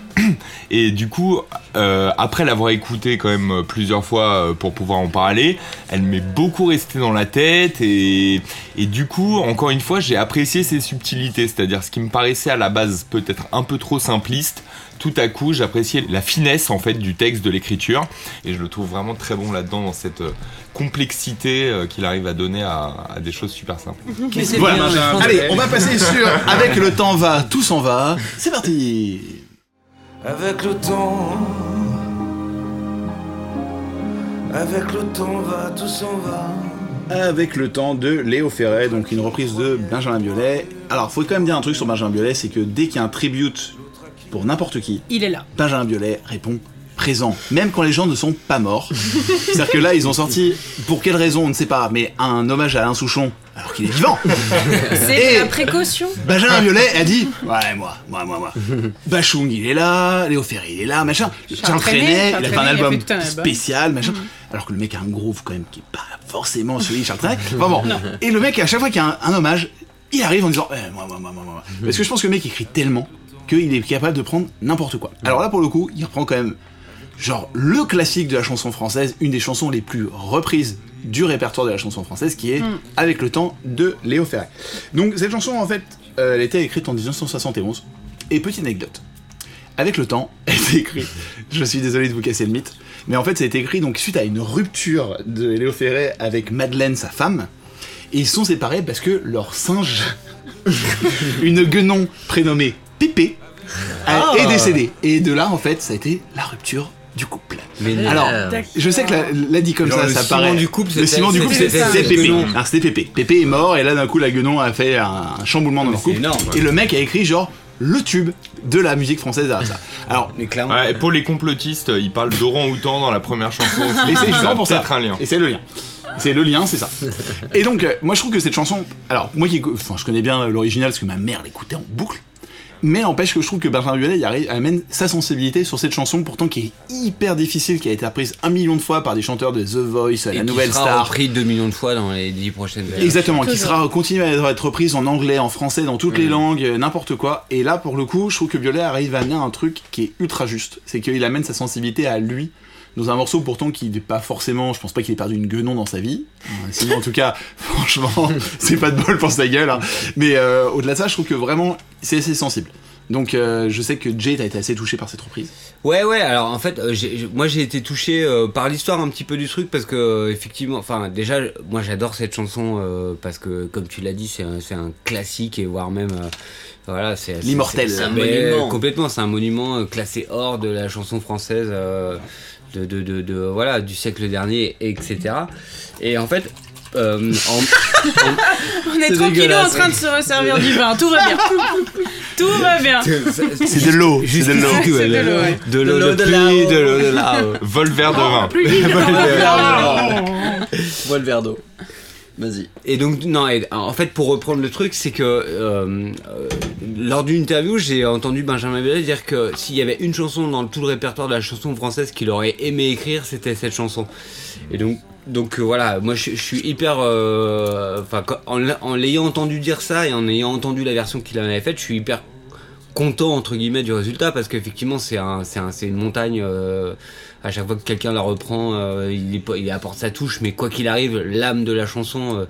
Et du coup, euh, après l'avoir écouté quand même plusieurs fois euh, pour pouvoir en parler, elle m'est beaucoup restée dans la tête. Et, et du coup, encore une fois, j'ai apprécié ses subtilités. C'est-à-dire ce qui me paraissait à la base peut-être un peu trop simpliste. Tout à coup, j'appréciais la finesse en fait du texte, de l'écriture, et je le trouve vraiment très bon là-dedans dans cette euh, complexité euh, qu'il arrive à donner à, à des choses super simples. Voilà, bien, je pense Allez, on va passer sur (laughs) Avec le temps va, tout s'en va. C'est parti. Avec le temps, avec le temps va, tout s'en va. Avec le temps de Léo Ferret, donc une reprise de Benjamin Biolay. Alors, faut quand même dire un truc sur Benjamin Biolay, c'est que dès qu'il y a un tribute pour n'importe qui, Il est là. Benjamin Biolay répond présent, même quand les gens ne sont pas morts. (laughs) C'est-à-dire que là, ils ont sorti, pour quelle raison, on ne sait pas, mais un hommage à Alain Souchon, alors qu'il est vivant. (laughs) C'est la précaution. Benjamin Biolay a dit Ouais, moi, moi, moi, moi. Bachung, il est là, Léo Ferré, il est là, machin. Charles il a fait un album spécial, machin. Alors que le mec a un groove quand même qui est pas forcément celui de Charles Trenet. Bon. Et le mec, à chaque fois qu'il y a un, hommage, il arrive en disant Eh, moi, moi, moi, moi, moi. Parce que je pense que le mec écrit tellement qu'il est capable de prendre n'importe quoi. Alors là, pour le coup, il reprend quand même genre le classique de la chanson française, une des chansons les plus reprises du répertoire de la chanson française, qui est Avec le temps de Léo Ferré. Donc cette chanson, en fait, euh, elle était écrite en 1971. Et petite anecdote. Avec le temps, (laughs) elle était écrite. Je suis désolé de vous casser le mythe, mais en fait, ça a été écrit donc suite à une rupture de Léo Ferré avec Madeleine, sa femme. Et ils sont séparés parce que leur singe, (laughs) une guenon prénommée Pépé, a- est décédée. Et de là, en fait, ça a été la rupture du couple. Mais non. Alors, je sais que la, la dit comme Genre ça, le ça ciment paraît. du couple, le ciment du couple, c'était Pépé. Alors, c'était Pépé. Pépé est mort et là d'un coup la guenon a fait un, un chamboulement dans leur c'est couple. énorme. Et le mec a écrit genre le tube de la musique française à ça. (laughs) Alors, mais clairement Ouais, pour les complotistes, ils parlent d'Oran Outan dans la première chanson. et c'est justement pour ça. Un lien. Et c'est le lien. C'est le lien, c'est ça. (laughs) Et donc, euh, moi je trouve que cette chanson. Alors, moi qui. Enfin, je connais bien l'original parce que ma mère l'écoutait en boucle. Mais n'empêche que je trouve que Benjamin Biolay il arrive, amène sa sensibilité sur cette chanson, pourtant qui est hyper difficile, qui a été reprise un million de fois par des chanteurs de The Voice, Et la qui nouvelle sera star. repris 2 millions de fois dans les 10 prochaines années. Exactement, qui sera continue à être reprise en anglais, en français, dans toutes les langues, euh, n'importe quoi. Et là, pour le coup, je trouve que Violet arrive à amener un truc qui est ultra juste. C'est qu'il amène sa sensibilité à lui dans un morceau pourtant qui n'est pas forcément, je pense pas qu'il ait perdu une guenon dans sa vie. Euh, Sinon, en tout cas, (laughs) franchement, (laughs) c'est pas de bol pour sa gueule. hein. Mais euh, au-delà de ça, je trouve que vraiment, c'est assez sensible. Donc, euh, je sais que Jay a été assez touché par cette reprise. Ouais, ouais. Alors en fait, euh, j'ai- j'ai- moi j'ai été touché euh, par l'histoire un petit peu du truc parce que euh, effectivement, enfin déjà, moi j'adore cette chanson euh, parce que comme tu l'as dit, c'est un, c'est un classique et voire même euh, voilà, c'est c'est- L'immortel. c'est- Un monument. Complètement, c'est un monument classé hors de la chanson française. De, de, de- de- voilà, du siècle dernier, etc. Et en fait, euh, en- (laughs) On est tranquillou en train de se resservir du vin, tout va bien. (laughs) tout va bien. C'est de l'eau, c'est de l'eau. De l'eau, ouais. de l'eau de de pluie, là-haut. de l'eau de là-haut. Vol vert de vin. Bois le verre d'eau. Vas-y. Et donc, non, en fait, pour reprendre le truc, c'est que euh, euh, lors d'une interview, j'ai entendu Benjamin Biolay dire que s'il y avait une chanson dans tout le répertoire de la chanson française qu'il aurait aimé écrire, c'était cette chanson. Et donc, donc euh, voilà, moi je, suis hyper. euh, Enfin, en, l'a- en l'ayant entendu dire ça et en ayant entendu la version qu'il en avait faite, je suis hyper content entre guillemets du résultat parce qu'effectivement c'est un, un, une montagne euh, à chaque fois que quelqu'un la reprend euh, il, est pas- il apporte sa touche mais quoi qu'il arrive l'âme de la chanson euh,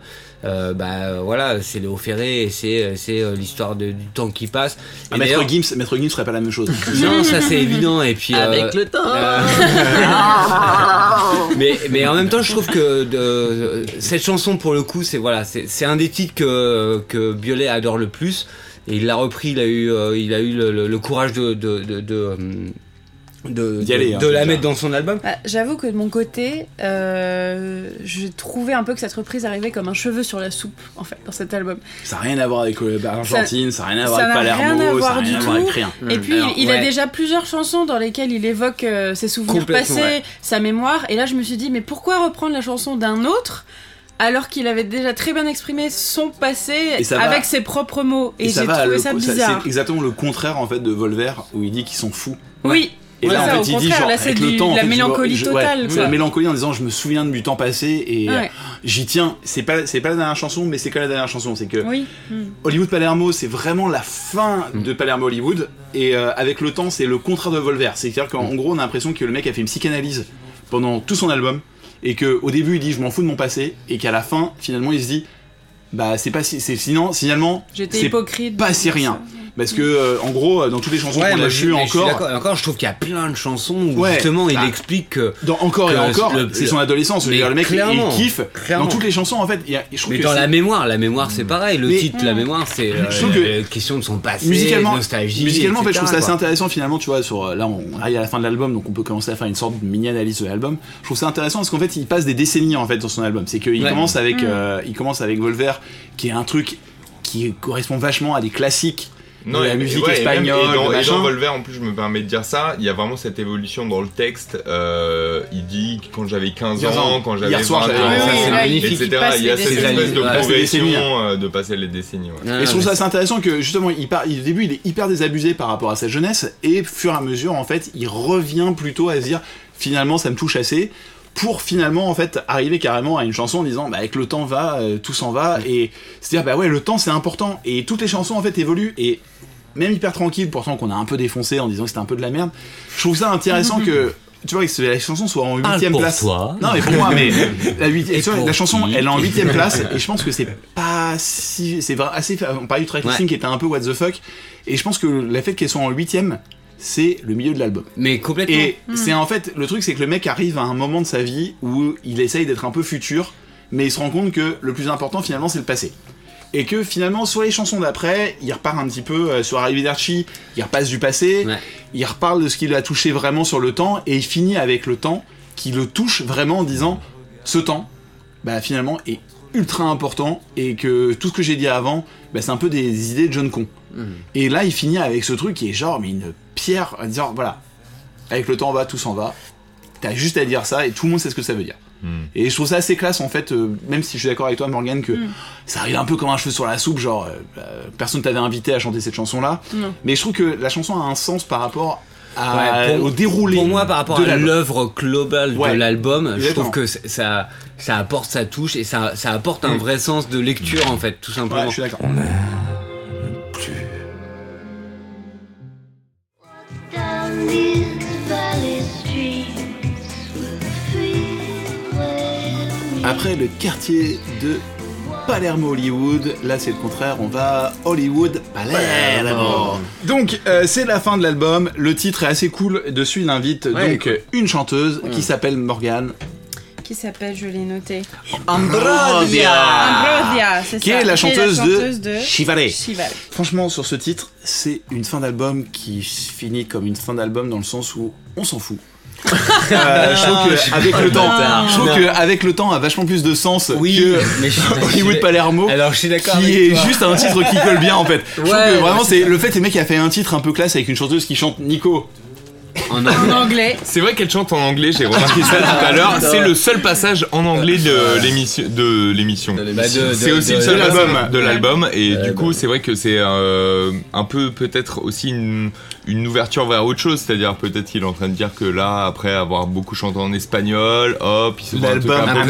euh, bah voilà c'est Léo Ferré et c'est c'est euh, l'histoire du temps qui passe Ah, Maître Gims, Maître Gims ferait pas la même chose. (laughs) non ça c'est (laughs) évident et puis euh, Avec le temps. euh, (laughs) mais, mais en même temps, je trouve que de, cette chanson, pour le coup, c'est voilà, c'est c'est un des titres que, que Biolay adore le plus. Et il l'a repris, il a eu, euh, il a eu le, le- le courage de, de, de, de, de, D'y aller, de- hein, de la mettre dans son album. Bah, J'avoue que de mon côté, euh, j'ai trouvé un peu que cette reprise arrivait comme un cheveu sur la soupe, en fait, dans cet album. Ça n'a rien à voir avec euh, l'Argentine, ça n'a rien à voir ça avec n'a rien à Palermo, ça n'a rien à voir avec rien. Et puis, Alors, il, ouais. a déjà plusieurs chansons dans lesquelles il évoque euh, ses souvenirs passés, ouais. sa mémoire. Et là, je me suis dit, mais pourquoi reprendre la chanson d'un autre alors qu'il avait déjà très bien exprimé son passé Et va- avec ses propres mots? Et, ça j'ai trouvé ça- bizarre. C'est exactement le contraire en fait de Volver où il dit qu'ils sont fous. Oui, Et Ouais, là, ça, en fait, il dit contraire, genre, là, c'est avec du- le temps, en la fait, je vois- mélancolie je- ouais, totale, c'est quoi. la mélancolie en disant, je me souviens du temps passé et euh, Ouais. j'y tiens. C'est pas, c'est pas la dernière chanson, mais c'est quand la dernière chanson. C'est que oui. Hollywood Palermo, c'est vraiment la fin de Palermo Hollywood. Et euh, avec le temps, c'est le contraire de Volver. C'est-à-dire qu'en en gros, on a l'impression que le mec a fait une psychanalyse pendant tout son album. Et que au début, il dit, je m'en fous de mon passé. Et qu'à la fin, finalement, il se dit, bah, c'est pas si. c'est- Sinon, finalement, J'étais c'est hypocrite. pas si rien. Parce que, euh, en gros, euh, dans toutes les chansons qu'on moi, a vues mais je encore. encore, je trouve qu'il y a plein de chansons où Ouais. justement il Bah, explique que. Dans encore et encore, c'est son adolescence. Mais dire, le mec, il- clairement, il kiffe. clairement. Dans toutes les chansons, en fait, il y a, je trouve Mais que dans la mémoire, la mémoire c'est pareil. Le Mais- titre, la mémoire, c'est euh, question de son passé, musicalement, nostalgie. musicalement en fait, je trouve ça assez intéressant finalement, tu vois, sur, euh, là on arrive à la fin de l'album, donc on peut commencer à faire une sorte de mini-analyse de l'album. Je trouve ça intéressant parce qu'en fait, il passe des décennies en fait dans son album. C'est qu'il Ouais. commence avec, Mm. il commence avec Volver, qui est un truc qui correspond vachement à des classiques de la et- musique ouais, et même- espagnole, Et, dans, et dans Volver, en plus, je me permets de dire ça, il y a vraiment cette évolution dans le texte. euh, il dit quand j'avais 15 15 ans. ans, quand j'avais Hier soir, 20 j'avais- ans, oui, etc. Il y a cette espèce de progression décennies, euh, de passer les décennies. ouais. Ah, Et je trouve ça assez intéressant que justement il part, il- au début il est hyper désabusé par rapport à sa jeunesse et fur et à mesure en fait il revient plutôt à se dire finalement ça me touche assez pour finalement en fait arriver carrément à une chanson en disant bah avec le temps va euh, tout s'en va et se dire bah ouais le temps c'est important et toutes les chansons en fait évoluent et même hyper tranquille pourtant qu'on a un peu défoncé en disant que c'était un peu de la merde je trouve ça intéressant (laughs) que tu vois que la chanson soit en Parle huitième place. toi. non mais pour moi mais (laughs) la, Et la chanson elle est en huitième place et je pense que c'est pas si c'est assez on parlait du track listing qui était un peu what the fuck et je pense que le fait qu'elle soit en huitième c'est le milieu de l'album Mais complètement. et c'est en fait le truc c'est que le mec arrive à un moment de sa vie où il essaye d'être un peu futur mais il se rend compte que le plus important finalement c'est le passé et que finalement sur les chansons d'après il repart un petit peu euh, sur Arrivederci il repasse du passé Ouais. il reparle de ce qu'il a touché vraiment sur le temps et il finit avec le temps qui le touche vraiment en disant ce temps bah finalement est ultra important et que tout ce que j'ai dit avant bah, c'est un peu des idées de John Con Mhm. et là il finit avec ce truc qui est genre mais une pierre à dire voilà avec le temps va tout s'en va t'as juste à dire ça et tout le monde sait ce que ça veut dire Hmm. et je trouve ça assez classe en fait euh, même si je suis d'accord avec toi Morgan que ça arrive un peu comme un cheveu sur la soupe genre euh, euh, personne t'avait invité à chanter cette chanson là mais je trouve que la chanson a un sens par rapport à, Ouais, pour- au déroulé Pour moi, par rapport de à l'œuvre globale Ouais. de l'album, je trouve que ça, ça apporte sa touche et ça, ça apporte un vrai sens de lecture en fait, tout Ouais, simplement. je suis d'accord. Après le quartier de Palermo Hollywood, là c'est le contraire, on va Hollywood Palermo. Donc euh, c'est la fin de l'album, le titre est assez cool, dessus il invite Ouais, donc cool. une chanteuse qui s'appelle Morgane Qui s'appelle, je l'ai noté. Ambrosia, Ambrosia, c'est qui ça. est la chanteuse, chanteuse de, de Chivare. Franchement sur ce titre, c'est une fin d'album qui finit comme une fin d'album dans le sens où on s'en fout. Euh, je trouve que avec le temps, je trouve Non. que avec le temps a vachement plus de sens Oui, que mais je suis Hollywood Palermo. Alors, je suis d'accord qui avec est toi. juste un titre qui colle bien en fait. Je trouve que vraiment c'est le fait c'est le mec qui a fait un titre un peu classe avec une chanteuse qui chante Nico. En anglais. C'est vrai qu'elle chante en anglais, j'ai remarqué (laughs) ça tout à l'heure. C'est le seul passage en anglais de l'émission. De l'émission. Bah, C'est aussi le seul album de l'album et du bah. coup c'est vrai que c'est euh, un peu peut-être aussi une, une ouverture vers autre chose, c'est-à-dire peut-être qu'il est en train de dire que là après avoir beaucoup chanté en espagnol, hop, il se un truc un peu.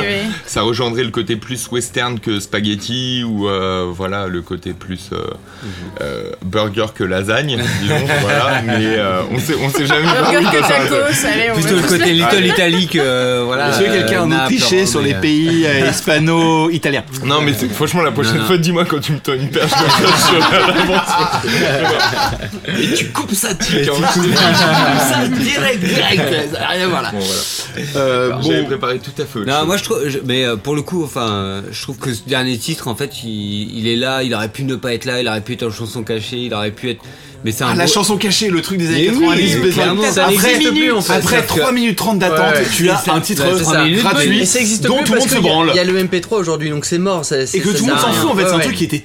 Oui, oui. Ça rejoindrait le côté plus western que spaghetti ou euh, voilà le côté plus euh, euh, burger que lasagne, disons (laughs) voilà. Mais euh, on sait on sait jamais. Burger que tacos, allez, on Plutôt le côté Little Italy que euh, voilà. Est-ce que quelqu'un euh, a triché sur les euh, pays euh, (laughs) hispano-italiens Non mais franchement la prochaine Non, non. fois dis-moi quand tu me donnes une perche sur l'aventure. (laughs) Et tu coupes ça tic hein, tu coupes ça direct direct. Ça n'a rien à voir là. Bon voilà. Euh, bon, J'avais préparé tout à fait. autre Non, moi je trouve, je- mais euh, pour le coup, enfin, je trouve que ce dernier titre, en fait, il, il est là, il aurait pu ne pas être là, il aurait pu être en chanson cachée, il aurait pu être, mais c'est un ah, la beau- chanson cachée, le truc des années Mais oui, 90, mais besoin- clairement, ça après, plus, en fait. après C'est-à-dire 3 que- minutes 30 d'attente, Ouais, tu as un titre ouais, gratuit Et dont tout le monde se branle. Il y a le MP3 aujourd'hui, donc c'est mort. ça- Et que tout le monde s'en fout en fait, c'est un truc qui était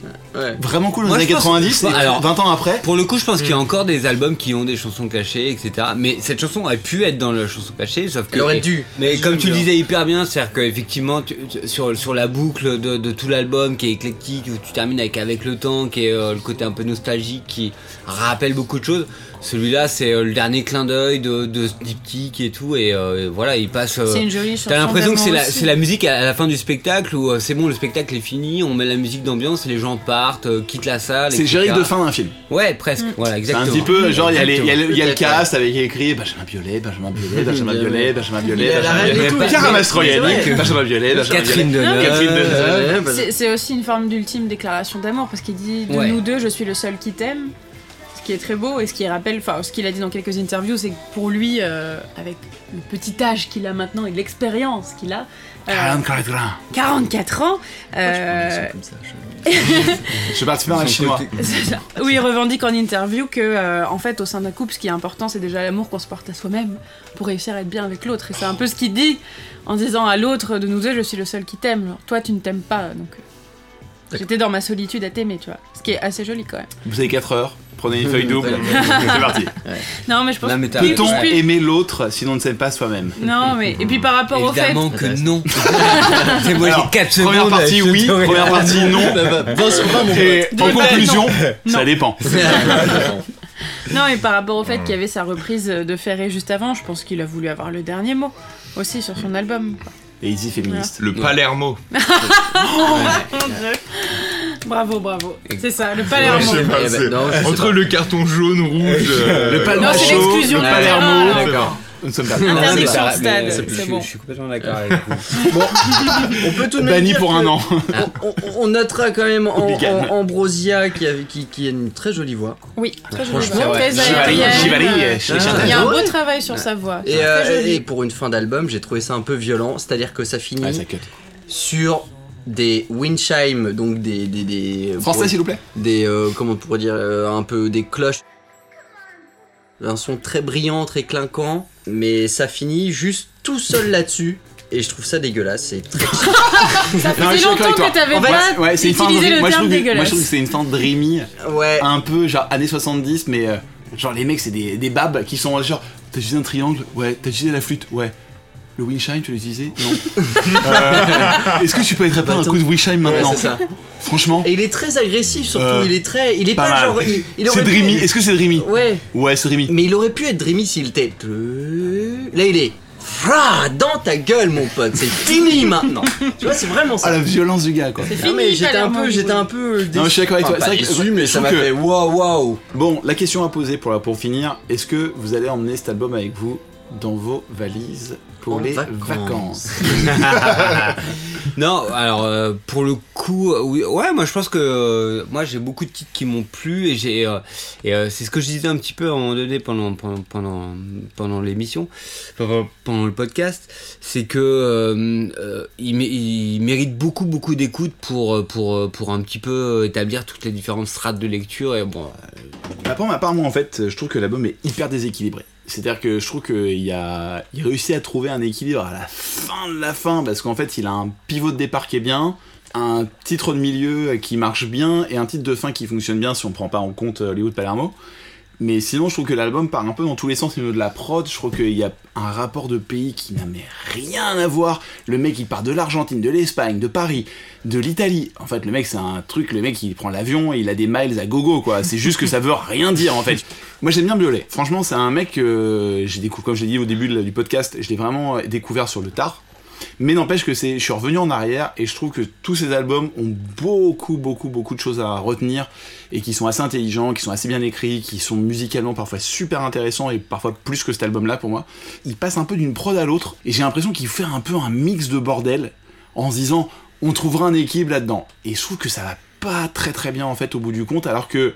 vraiment cool dans les années pense- 90, et alors- 20 ans après. Pour le coup, je pense qu'il y a encore des albums qui ont des chansons cachées, etc. Mais cette chanson aurait pu être dans la chanson cachée, sauf que. Elle aurait dû. Mais comme tu le bien. disais hyper bien, c'est-à-dire qu'effectivement, sur, sur la boucle de, de tout l'album qui est éclectique, où tu termines avec Avec le temps, qui est euh, le côté un peu nostalgique, qui rappelle beaucoup de choses, celui-là, c'est euh, le dernier clin d'œil de, de ce diptyque et tout, et euh, voilà, il passe. euh, C'est une jolie. T'as l'impression que c'est la, c'est musique à, à la fin du spectacle où euh, c'est bon, le spectacle est fini, on met la musique d'ambiance, les gens partent, euh, quittent la salle. C'est générique de fin d'un film. Ouais, presque. Voilà, C'est exactement. un petit peu genre il y a, les- y a le, y a le cast avec écrit Benjamin Biolay, Benjamin Biolay, Benjamin Biolay, Benjamin Il y Biolay, a la Benjamin reine Biolay, c'est. Benjamin Biolay, Benjamin Catherine. Deneuve. Catherine Deneuve. C'est c'est aussi une forme d'ultime déclaration d'amour parce qu'il dit de nous deux, je suis le seul qui t'aime. Qui est très beau et ce qui rappelle, enfin, ce qu'il a dit dans quelques interviews, c'est que pour lui, euh, avec le petit âge qu'il a maintenant et l'expérience qu'il a, euh, 44 ans. 44 ans, euh, Je (laughs) participe à un chinois. c'est ça. oui, il revendique en interview que, euh, en fait, au sein d'un couple, ce qui est important, c'est déjà l'amour qu'on se porte à soi-même pour réussir à être bien avec l'autre. Et c'est un peu ce qu'il dit en disant à l'autre de nous deux, je suis le seul qui t'aime. Toi, tu ne t'aimes pas, donc. euh, J'étais dans ma solitude à t'aimer, tu vois. Ce qui est assez joli quand même. Vous avez 4 heures, prenez une feuille (laughs) double, c'est parti. Non, mais je pense Non, mais t'as- Puis- Peut-on aimer l'autre si l'on ne s'aime pas soi-même Non, mais. Et puis par rapport au fait. Évidemment que non. (laughs) C'est moi, Alors, j'ai 4 secondes. Première partie oui, première partie non. 20 sur 20, mon Et De en conclusion, (laughs) ça dépend. Non, et par rapport au fait qu'il y avait sa reprise de Ferré juste avant, je pense qu'il a voulu avoir le dernier mot aussi sur son album. Et easy féministe. Le Palermo. (laughs) Mon Dieu. Bravo, bravo. C'est ça, le Palermo. Je sais pas, Eh ben, c'est- non, Entre le carton jaune, rouge. (laughs) euh, Le Palma Non, c'est l'exclusion le de Palermo. D'accord. Nous sommes pas. Interdiction de stade, mais, c'est je, bon. je suis complètement d'accord avec vous. On peut tout de même Banni dire pour que un an. On, on- on notera quand même en, en- Ambrosia qui a, qui, qui a une très jolie voix. Oui, très joli. Franchement, Très Chivali, aérienne. Chivali, euh, les Ah. Il y a un Ouais. beau travail sur sa voix. Et, C'est euh, très joli. et pour une fin d'album, j'ai trouvé ça un peu violent, c'est-à-dire que ça finit Ah, ça cut. sur des wind chimes, donc des des, des Français, s'il vous plaît. des euh, comment on pourrait dire euh, un peu des cloches un son très brillant très clinquant mais ça finit juste tout seul là-dessus et je trouve ça dégueulasse c'est très (laughs) Ça faisait longtemps que t'avais pas ouais, c'est une fin utilisé de- le moi, je terme trouve que- Moi, je dégueulasse. trouve que c'est une fin dreamy, ouais un peu genre années 70, mais euh, genre les mecs, c'est des, des babs qui sont genre, t'as utilisé un triangle? Ouais. T'as utilisé la flûte? Ouais. Le windchime, tu l'as utilisé (laughs) Non. Euh, Est-ce que tu peux être pas un Attends. coup de Ouais, maintenant ça Franchement, et il est très agressif surtout Euh, il est très il est pas genre il, il aurait c'est pu- dreamy. Est-ce que c'est dreamy ouais Ouais, c'est dreamy. mais il aurait pu être dreamy s'il était là il est dans ta gueule mon pote c'est fini maintenant (laughs) tu vois c'est vraiment ça Ah, la violence du gars, quoi. C'est Non, fini, mais j'étais un peu, j'étais un peu. Non, je suis d'accord avec toi. Enfin, C'est vrai que- mais ça m'a que- fait waouh waouh. Bon, la question à poser pour, pour finir, est-ce que vous allez emmener cet album avec vous dans vos valises pour En les vacances. vacances (laughs) Non, alors euh, pour le coup, euh, oui, ouais, moi je pense que euh, moi j'ai beaucoup de titres qui m'ont plu et j'ai euh, et c'est ce que je disais un petit peu à un moment donné pendant pendant pendant, pendant l'émission, pendant le podcast, c'est que il, mé- il mérite beaucoup beaucoup d'écoute pour pour pour un petit peu établir toutes les différentes strates de lecture et bon. Bah, pour ma part, moi, en fait, je trouve que l'album est hyper déséquilibré. C'est-à-dire que je trouve qu'il réussit à trouver un équilibre à la fin de la fin, parce qu'en fait, il a un pivot de départ qui est bien, un titre de milieu qui marche bien, et un titre de fin qui fonctionne bien si on prend pas en compte euh, Hollywood Palermo. Mais sinon, je trouve que l'album part un peu dans tous les sens au niveau de la prod. Je trouve qu'il y a un rapport de pays qui n'a rien à voir. Le mec, il part de l'Argentine, de l'Espagne, de Paris, de l'Italie. En fait, le mec, c'est un truc. Le mec, il prend l'avion il a des miles à gogo, quoi. C'est juste que ça veut rien dire, en fait. Moi, j'aime bien Violet. Franchement, c'est un mec que j'ai découvert, comme j'ai dit au début du podcast, je l'ai vraiment découvert sur le tard. Mais n'empêche que c'est, je suis revenu en arrière et je trouve que tous ces albums ont beaucoup, beaucoup, beaucoup de choses à retenir et qui sont assez intelligents, qui sont assez bien écrits, qui sont musicalement parfois super intéressants et parfois plus que cet album-là pour moi. Il passe un peu d'une prod à l'autre et j'ai l'impression qu'il fait un peu un mix de bordel en se disant on trouvera un équilibre là-dedans. Et je trouve que ça va pas très très bien en fait au bout du compte alors que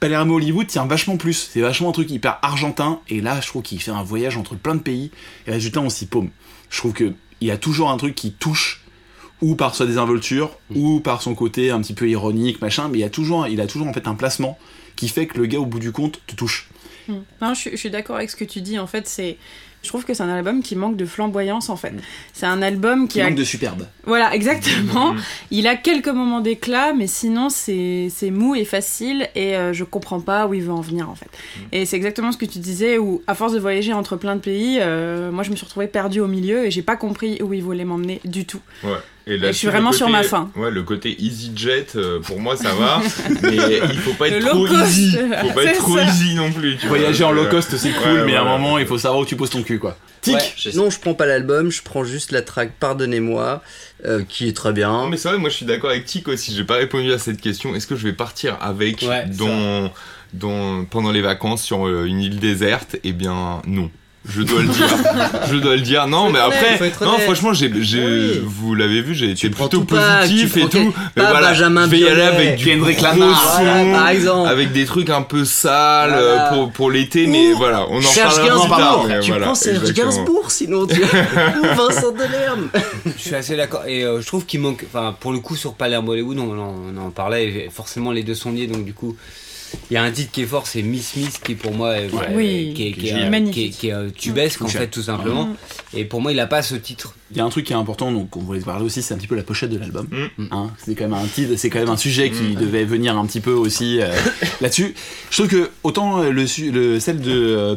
Palermo Hollywood tient vachement plus. C'est vachement un truc hyper argentin. Et là, je trouve qu'il fait un voyage entre plein de pays. Et résultat, on s'y paume. Je trouve que il y a toujours un truc qui touche, ou par sa désinvolture, ou par son côté un petit peu ironique, machin. Mais il y a toujours, il a toujours en fait un placement qui fait que le gars, au bout du compte, te touche. Hmm. Non, je suis d'accord avec ce que tu dis. En fait, c'est. Je trouve que c'est un album qui manque de flamboyance en fait. C'est un album qui Qui a. manque de superbe. Voilà, exactement. Il a quelques moments d'éclat, mais sinon c'est mou et facile et euh, je comprends pas où il veut en venir en fait. Et c'est exactement ce que tu disais où à force de voyager entre plein de pays, euh, moi je me suis retrouvée perdue au milieu et j'ai pas compris où il voulait m'emmener du tout. Ouais. Et Et je suis le vraiment sur côté- ma faim. Ouais, le côté EasyJet, euh, pour moi, ça va. (laughs) mais il faut pas Le être trop easy. (laughs) Faut pas être trop ça. easy non plus. Tu vois. Voyager en low cost, c'est cool, ouais, mais à un moment, il faut savoir où tu poses ton cul, quoi. Tic Ouais. Non, je prends pas l'album, je prends juste la track Pardonnez-moi, euh, qui est très bien. Non, mais c'est vrai, moi je suis d'accord avec Tic aussi. J'ai pas répondu à cette question. Est-ce que je vais partir avec Ouais, dans, dans, pendant les vacances sur euh, une île déserte? Eh bien, non. Je dois le dire. je dois le dire. Non, mais après, faut être non, franchement, j'ai, j'ai, Oui. vous l'avez vu, j'ai été plutôt pas, positif et tout. Mais pas voilà, Benjamin je vais y aller avec du Kendrick Lamar. son, avec des trucs un peu sales Voilà. euh, pour, pour l'été, mais voilà, on en Serge parlera plus tard. Mais tu voilà, prends Serge. Gainsbourg sinon tu... (laughs) ou Vincent Delerme. Je suis assez d'accord. Et euh, je trouve qu'il manque. Enfin, pour le coup, sur Palermo Hollywood, on, en- on en parlait. et forcément, les deux sont liés. Donc, du coup, il y a un titre qui est fort, c'est Miss Miss, qui pour moi est, Ouais. Oui. qui est, qui est, Qui est magnifique. qui est- qui est, tubesque, en fait, tout simplement. Mm. Et pour moi, il a pas ce titre. Il y a un truc qui est important, donc on voulait parler aussi, c'est un petit peu la pochette de l'album. Mm. Hein, c'est quand même un titre, c'est quand même un sujet qui Mm. devait venir un petit peu aussi euh, (coughs) là-dessus. Je trouve que autant euh, le, le celle de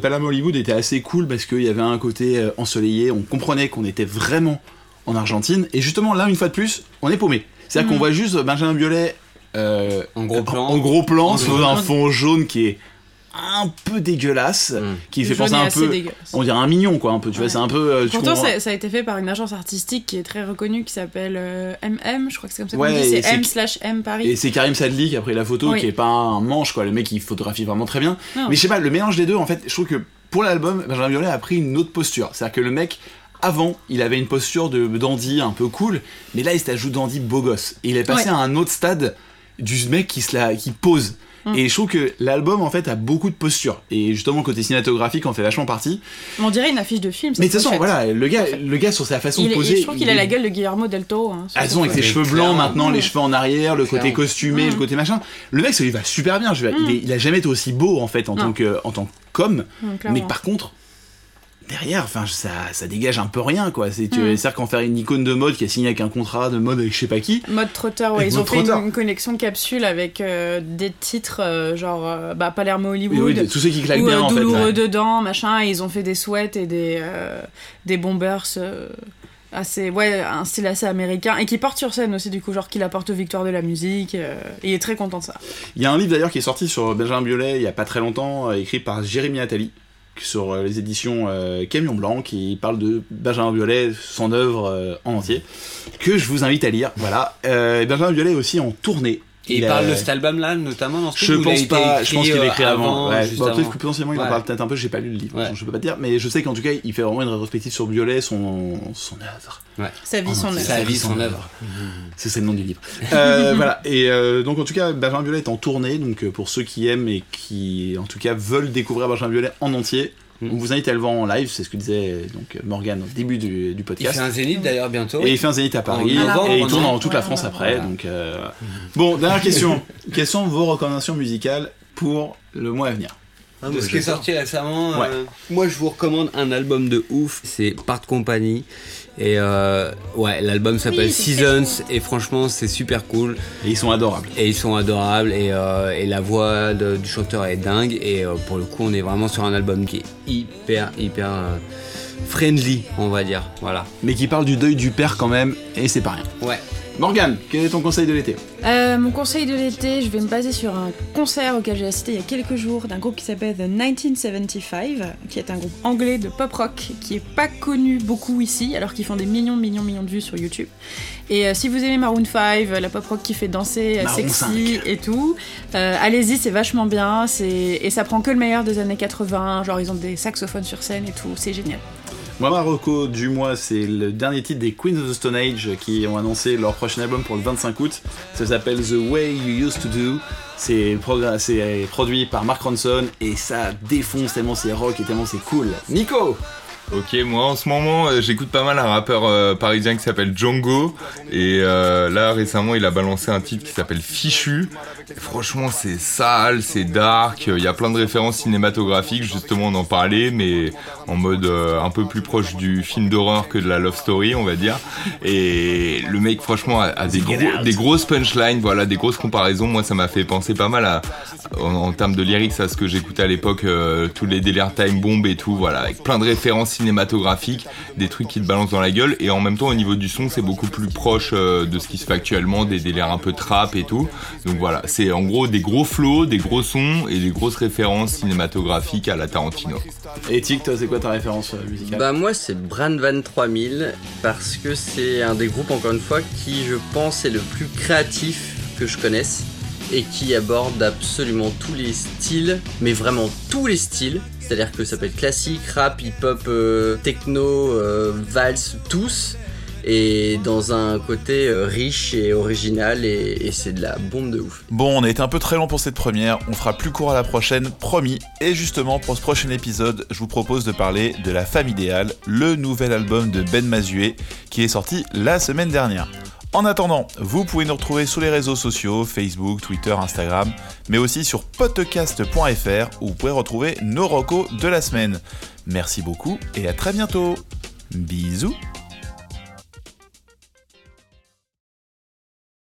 euh, Hollywood était assez cool parce qu'il y avait un côté euh, ensoleillé, on comprenait qu'on était vraiment en Argentine. Et justement là, une fois de plus, on est paumé. C'est-à-dire qu'on voit juste Benjamin Biolay euh, En gros plan. en gros plan En sur gros un fond jaune qui est un peu dégueulasse, Mm. qui fait Le penser un peu, on dirait un mignon quoi, un peu. Tu vois, c'est un peu. euh, tu Pourtant, comprends- ça, ça a été fait par une agence artistique qui est très reconnue, qui s'appelle euh, MM, je crois que c'est comme ça qu'on Ouais, dit, et c'est M slash M Paris. Et c'est Karim Sadli qui a pris la photo, Oui. qui est pas un manche, quoi. Le mec, il photographie vraiment très bien. Non. Mais je sais pas, le mélange des deux, en fait, je trouve que pour l'album, Benjamin Biolay a pris une autre posture. C'est-à-dire que le mec, avant, il avait une posture de dandy un peu cool, mais là, il s'ajoute dandy beau gosse. Et il est passé Ouais. à un autre stade du mec qui, se la, qui pose. Mm. Et je trouve que l'album, en fait, a beaucoup de postures. Et justement, le côté cinématographique en fait vachement partie. On dirait une affiche de film. Mais de toute façon, voilà, le gars, le gars sur sa façon Il de poser. je trouve qu'il il a la gueule de Guillermo del Toro. hein, ah, avec ses cheveux blancs maintenant, les Mm. cheveux en arrière, le côté costumé, Mm. le côté machin. Le mec, ça lui va super bien. Je veux dire, il, est- il a jamais été aussi beau en fait en tant que en tant qu'homme, Mm, mais par contre derrière, enfin ça, ça dégage un peu rien quoi. C'est tu- Mm. c'est-à-dire qu'en faire une icône de mode qui a signé avec un contrat de mode avec je sais pas qui. Mode trotteur, ouais. Ils ont fait une, une collection capsule avec euh, des titres euh, genre euh, bah, Palermo Hollywood. oui, tous ceux qui claquent bien en fait. douloureux dedans, machin. Et ils ont fait des sweats et des, euh, des bombers. assez ouais un style assez américain et qui porte sur scène aussi du coup genre qu'il apporte aux victoires de la musique euh, et il est très content de ça Il y a un livre d'ailleurs qui est sorti sur Benjamin Biolay il y a pas très longtemps, écrit par Jérémy Attali sur euh, les éditions euh, Camion Blanc qui parle de Benjamin Biolay, son œuvre euh, en entier, que je vous invite à lire. Voilà. Benjamin Biolay est aussi en tournée. Et il a- parle de cet album-là, notamment dans ce Je il pense été pas, écrit, je pense qu'il euh, est écrit avant. ouais. juste Bon, peut-être avant. que potentiellement il en Ouais. parle peut-être un peu, j'ai pas lu le livre, Ouais. je peux pas te dire, mais je sais qu'en tout cas il fait vraiment une rétrospective sur Biolay, son, son œuvre. sa vie Oh, son œuvre c'est- Sa vie, son œuvre. C'est c'est le nom du livre. Euh, (laughs) voilà, et euh, donc en tout cas Benjamin Biolay est en tournée, donc euh, pour ceux qui aiment et qui en tout cas veulent découvrir Benjamin Biolay en entier, Mm. on vous invite à le voir en live, c'est ce que disait donc Morgan au début du, du Il podcast. fait un zénith d'ailleurs bientôt. Et il fait un zénith à Paris, et il tourne dans toute la France après. voilà. Donc, euh, Bon, dernière question. (laughs) Quelles sont vos recommandations musicales pour le mois à venir? Ah, de ce qui est sorti récemment. Ouais. euh, moi, je vous recommande un album de ouf. C'est Part Company. Et euh, ouais, l'album s'appelle Oui, Seasons. Et franchement, c'est super cool. Et ils sont adorables. Et ils sont adorables. Et, euh, et la voix de- du chanteur est dingue. Et euh, pour le coup, on est vraiment sur un album qui est hyper, hyper euh, friendly, on va dire. Voilà. Mais qui parlent du deuil du père quand même, et c'est pas rien. Ouais. Morgane, quel est ton conseil de l'été? Euh, mon conseil de l'été, je vais me baser sur un concert auquel j'ai assisté il y a quelques jours d'un groupe qui s'appelle The 1975, qui est un groupe anglais de pop rock qui est pas connu beaucoup ici, alors qu'ils font des millions, millions, millions de vues sur YouTube. Et euh, si vous aimez Maroon 5, la pop rock qui fait danser, euh, Maroon sexy et tout, euh, allez-y, c'est vachement bien. Et ça prend que le meilleur des années 80. Genre, ils ont des saxophones sur scène et tout, c'est génial. Moi, ma reco du mois, c'est le dernier titre des Queens of the Stone Age qui ont annoncé leur prochain album pour le 25 août. Ça s'appelle The Way You Used to Do. C'est produit par Mark Ronson et ça défonce tellement c'est rock et tellement c'est cool. Nico Ok, moi en ce moment euh, j'écoute pas mal un rappeur euh, parisien qui s'appelle Django et euh, là récemment il a balancé un titre qui s'appelle Fichu. Et franchement c'est sale, c'est dark, il y a plein de références cinématographiques justement on en parlait mais en mode un peu plus proche du film d'horreur que de la love story on va dire. Et le mec franchement a, a des, gros- des grosses punchlines, voilà des grosses comparaisons. Moi ça m'a fait penser pas mal à, en, en termes de lyrics à ce que j'écoutais à l'époque, tous les délires time bomb et tout, voilà, avec plein de références cinématographiques, des trucs qui te balancent dans la gueule, et en même temps au niveau du son c'est beaucoup plus proche euh, de ce qui se fait actuellement, des délires un peu trap et tout. Donc voilà, c'est en gros des gros flows, des gros sons et des grosses références cinématographiques à la Tarantino. Et Tic, toi, c'est quoi ta référence euh, musicale? Bah moi c'est Brandvan 3000 parce que c'est un des groupes encore une fois qui je pense est le plus créatif que je connaisse et qui aborde absolument tous les styles, mais vraiment tous les styles. C'est-à-dire que ça peut être classique, rap, hip-hop, euh, techno, euh, valse, tous. Et dans un côté euh, riche et original et, et c'est de la bombe de ouf. Bon, on a été un peu très long pour cette première, on fera plus court à la prochaine, promis. Et justement, pour ce prochain épisode, je vous propose de parler de La Femme Idéale, le nouvel album de Ben Mazué, qui est sorti la semaine dernière. En attendant, vous pouvez nous retrouver sur les réseaux sociaux, Facebook, Twitter, Instagram, mais aussi sur podcast.fr où vous pouvez retrouver nos recos de la semaine. Merci beaucoup et à très bientôt. Bisous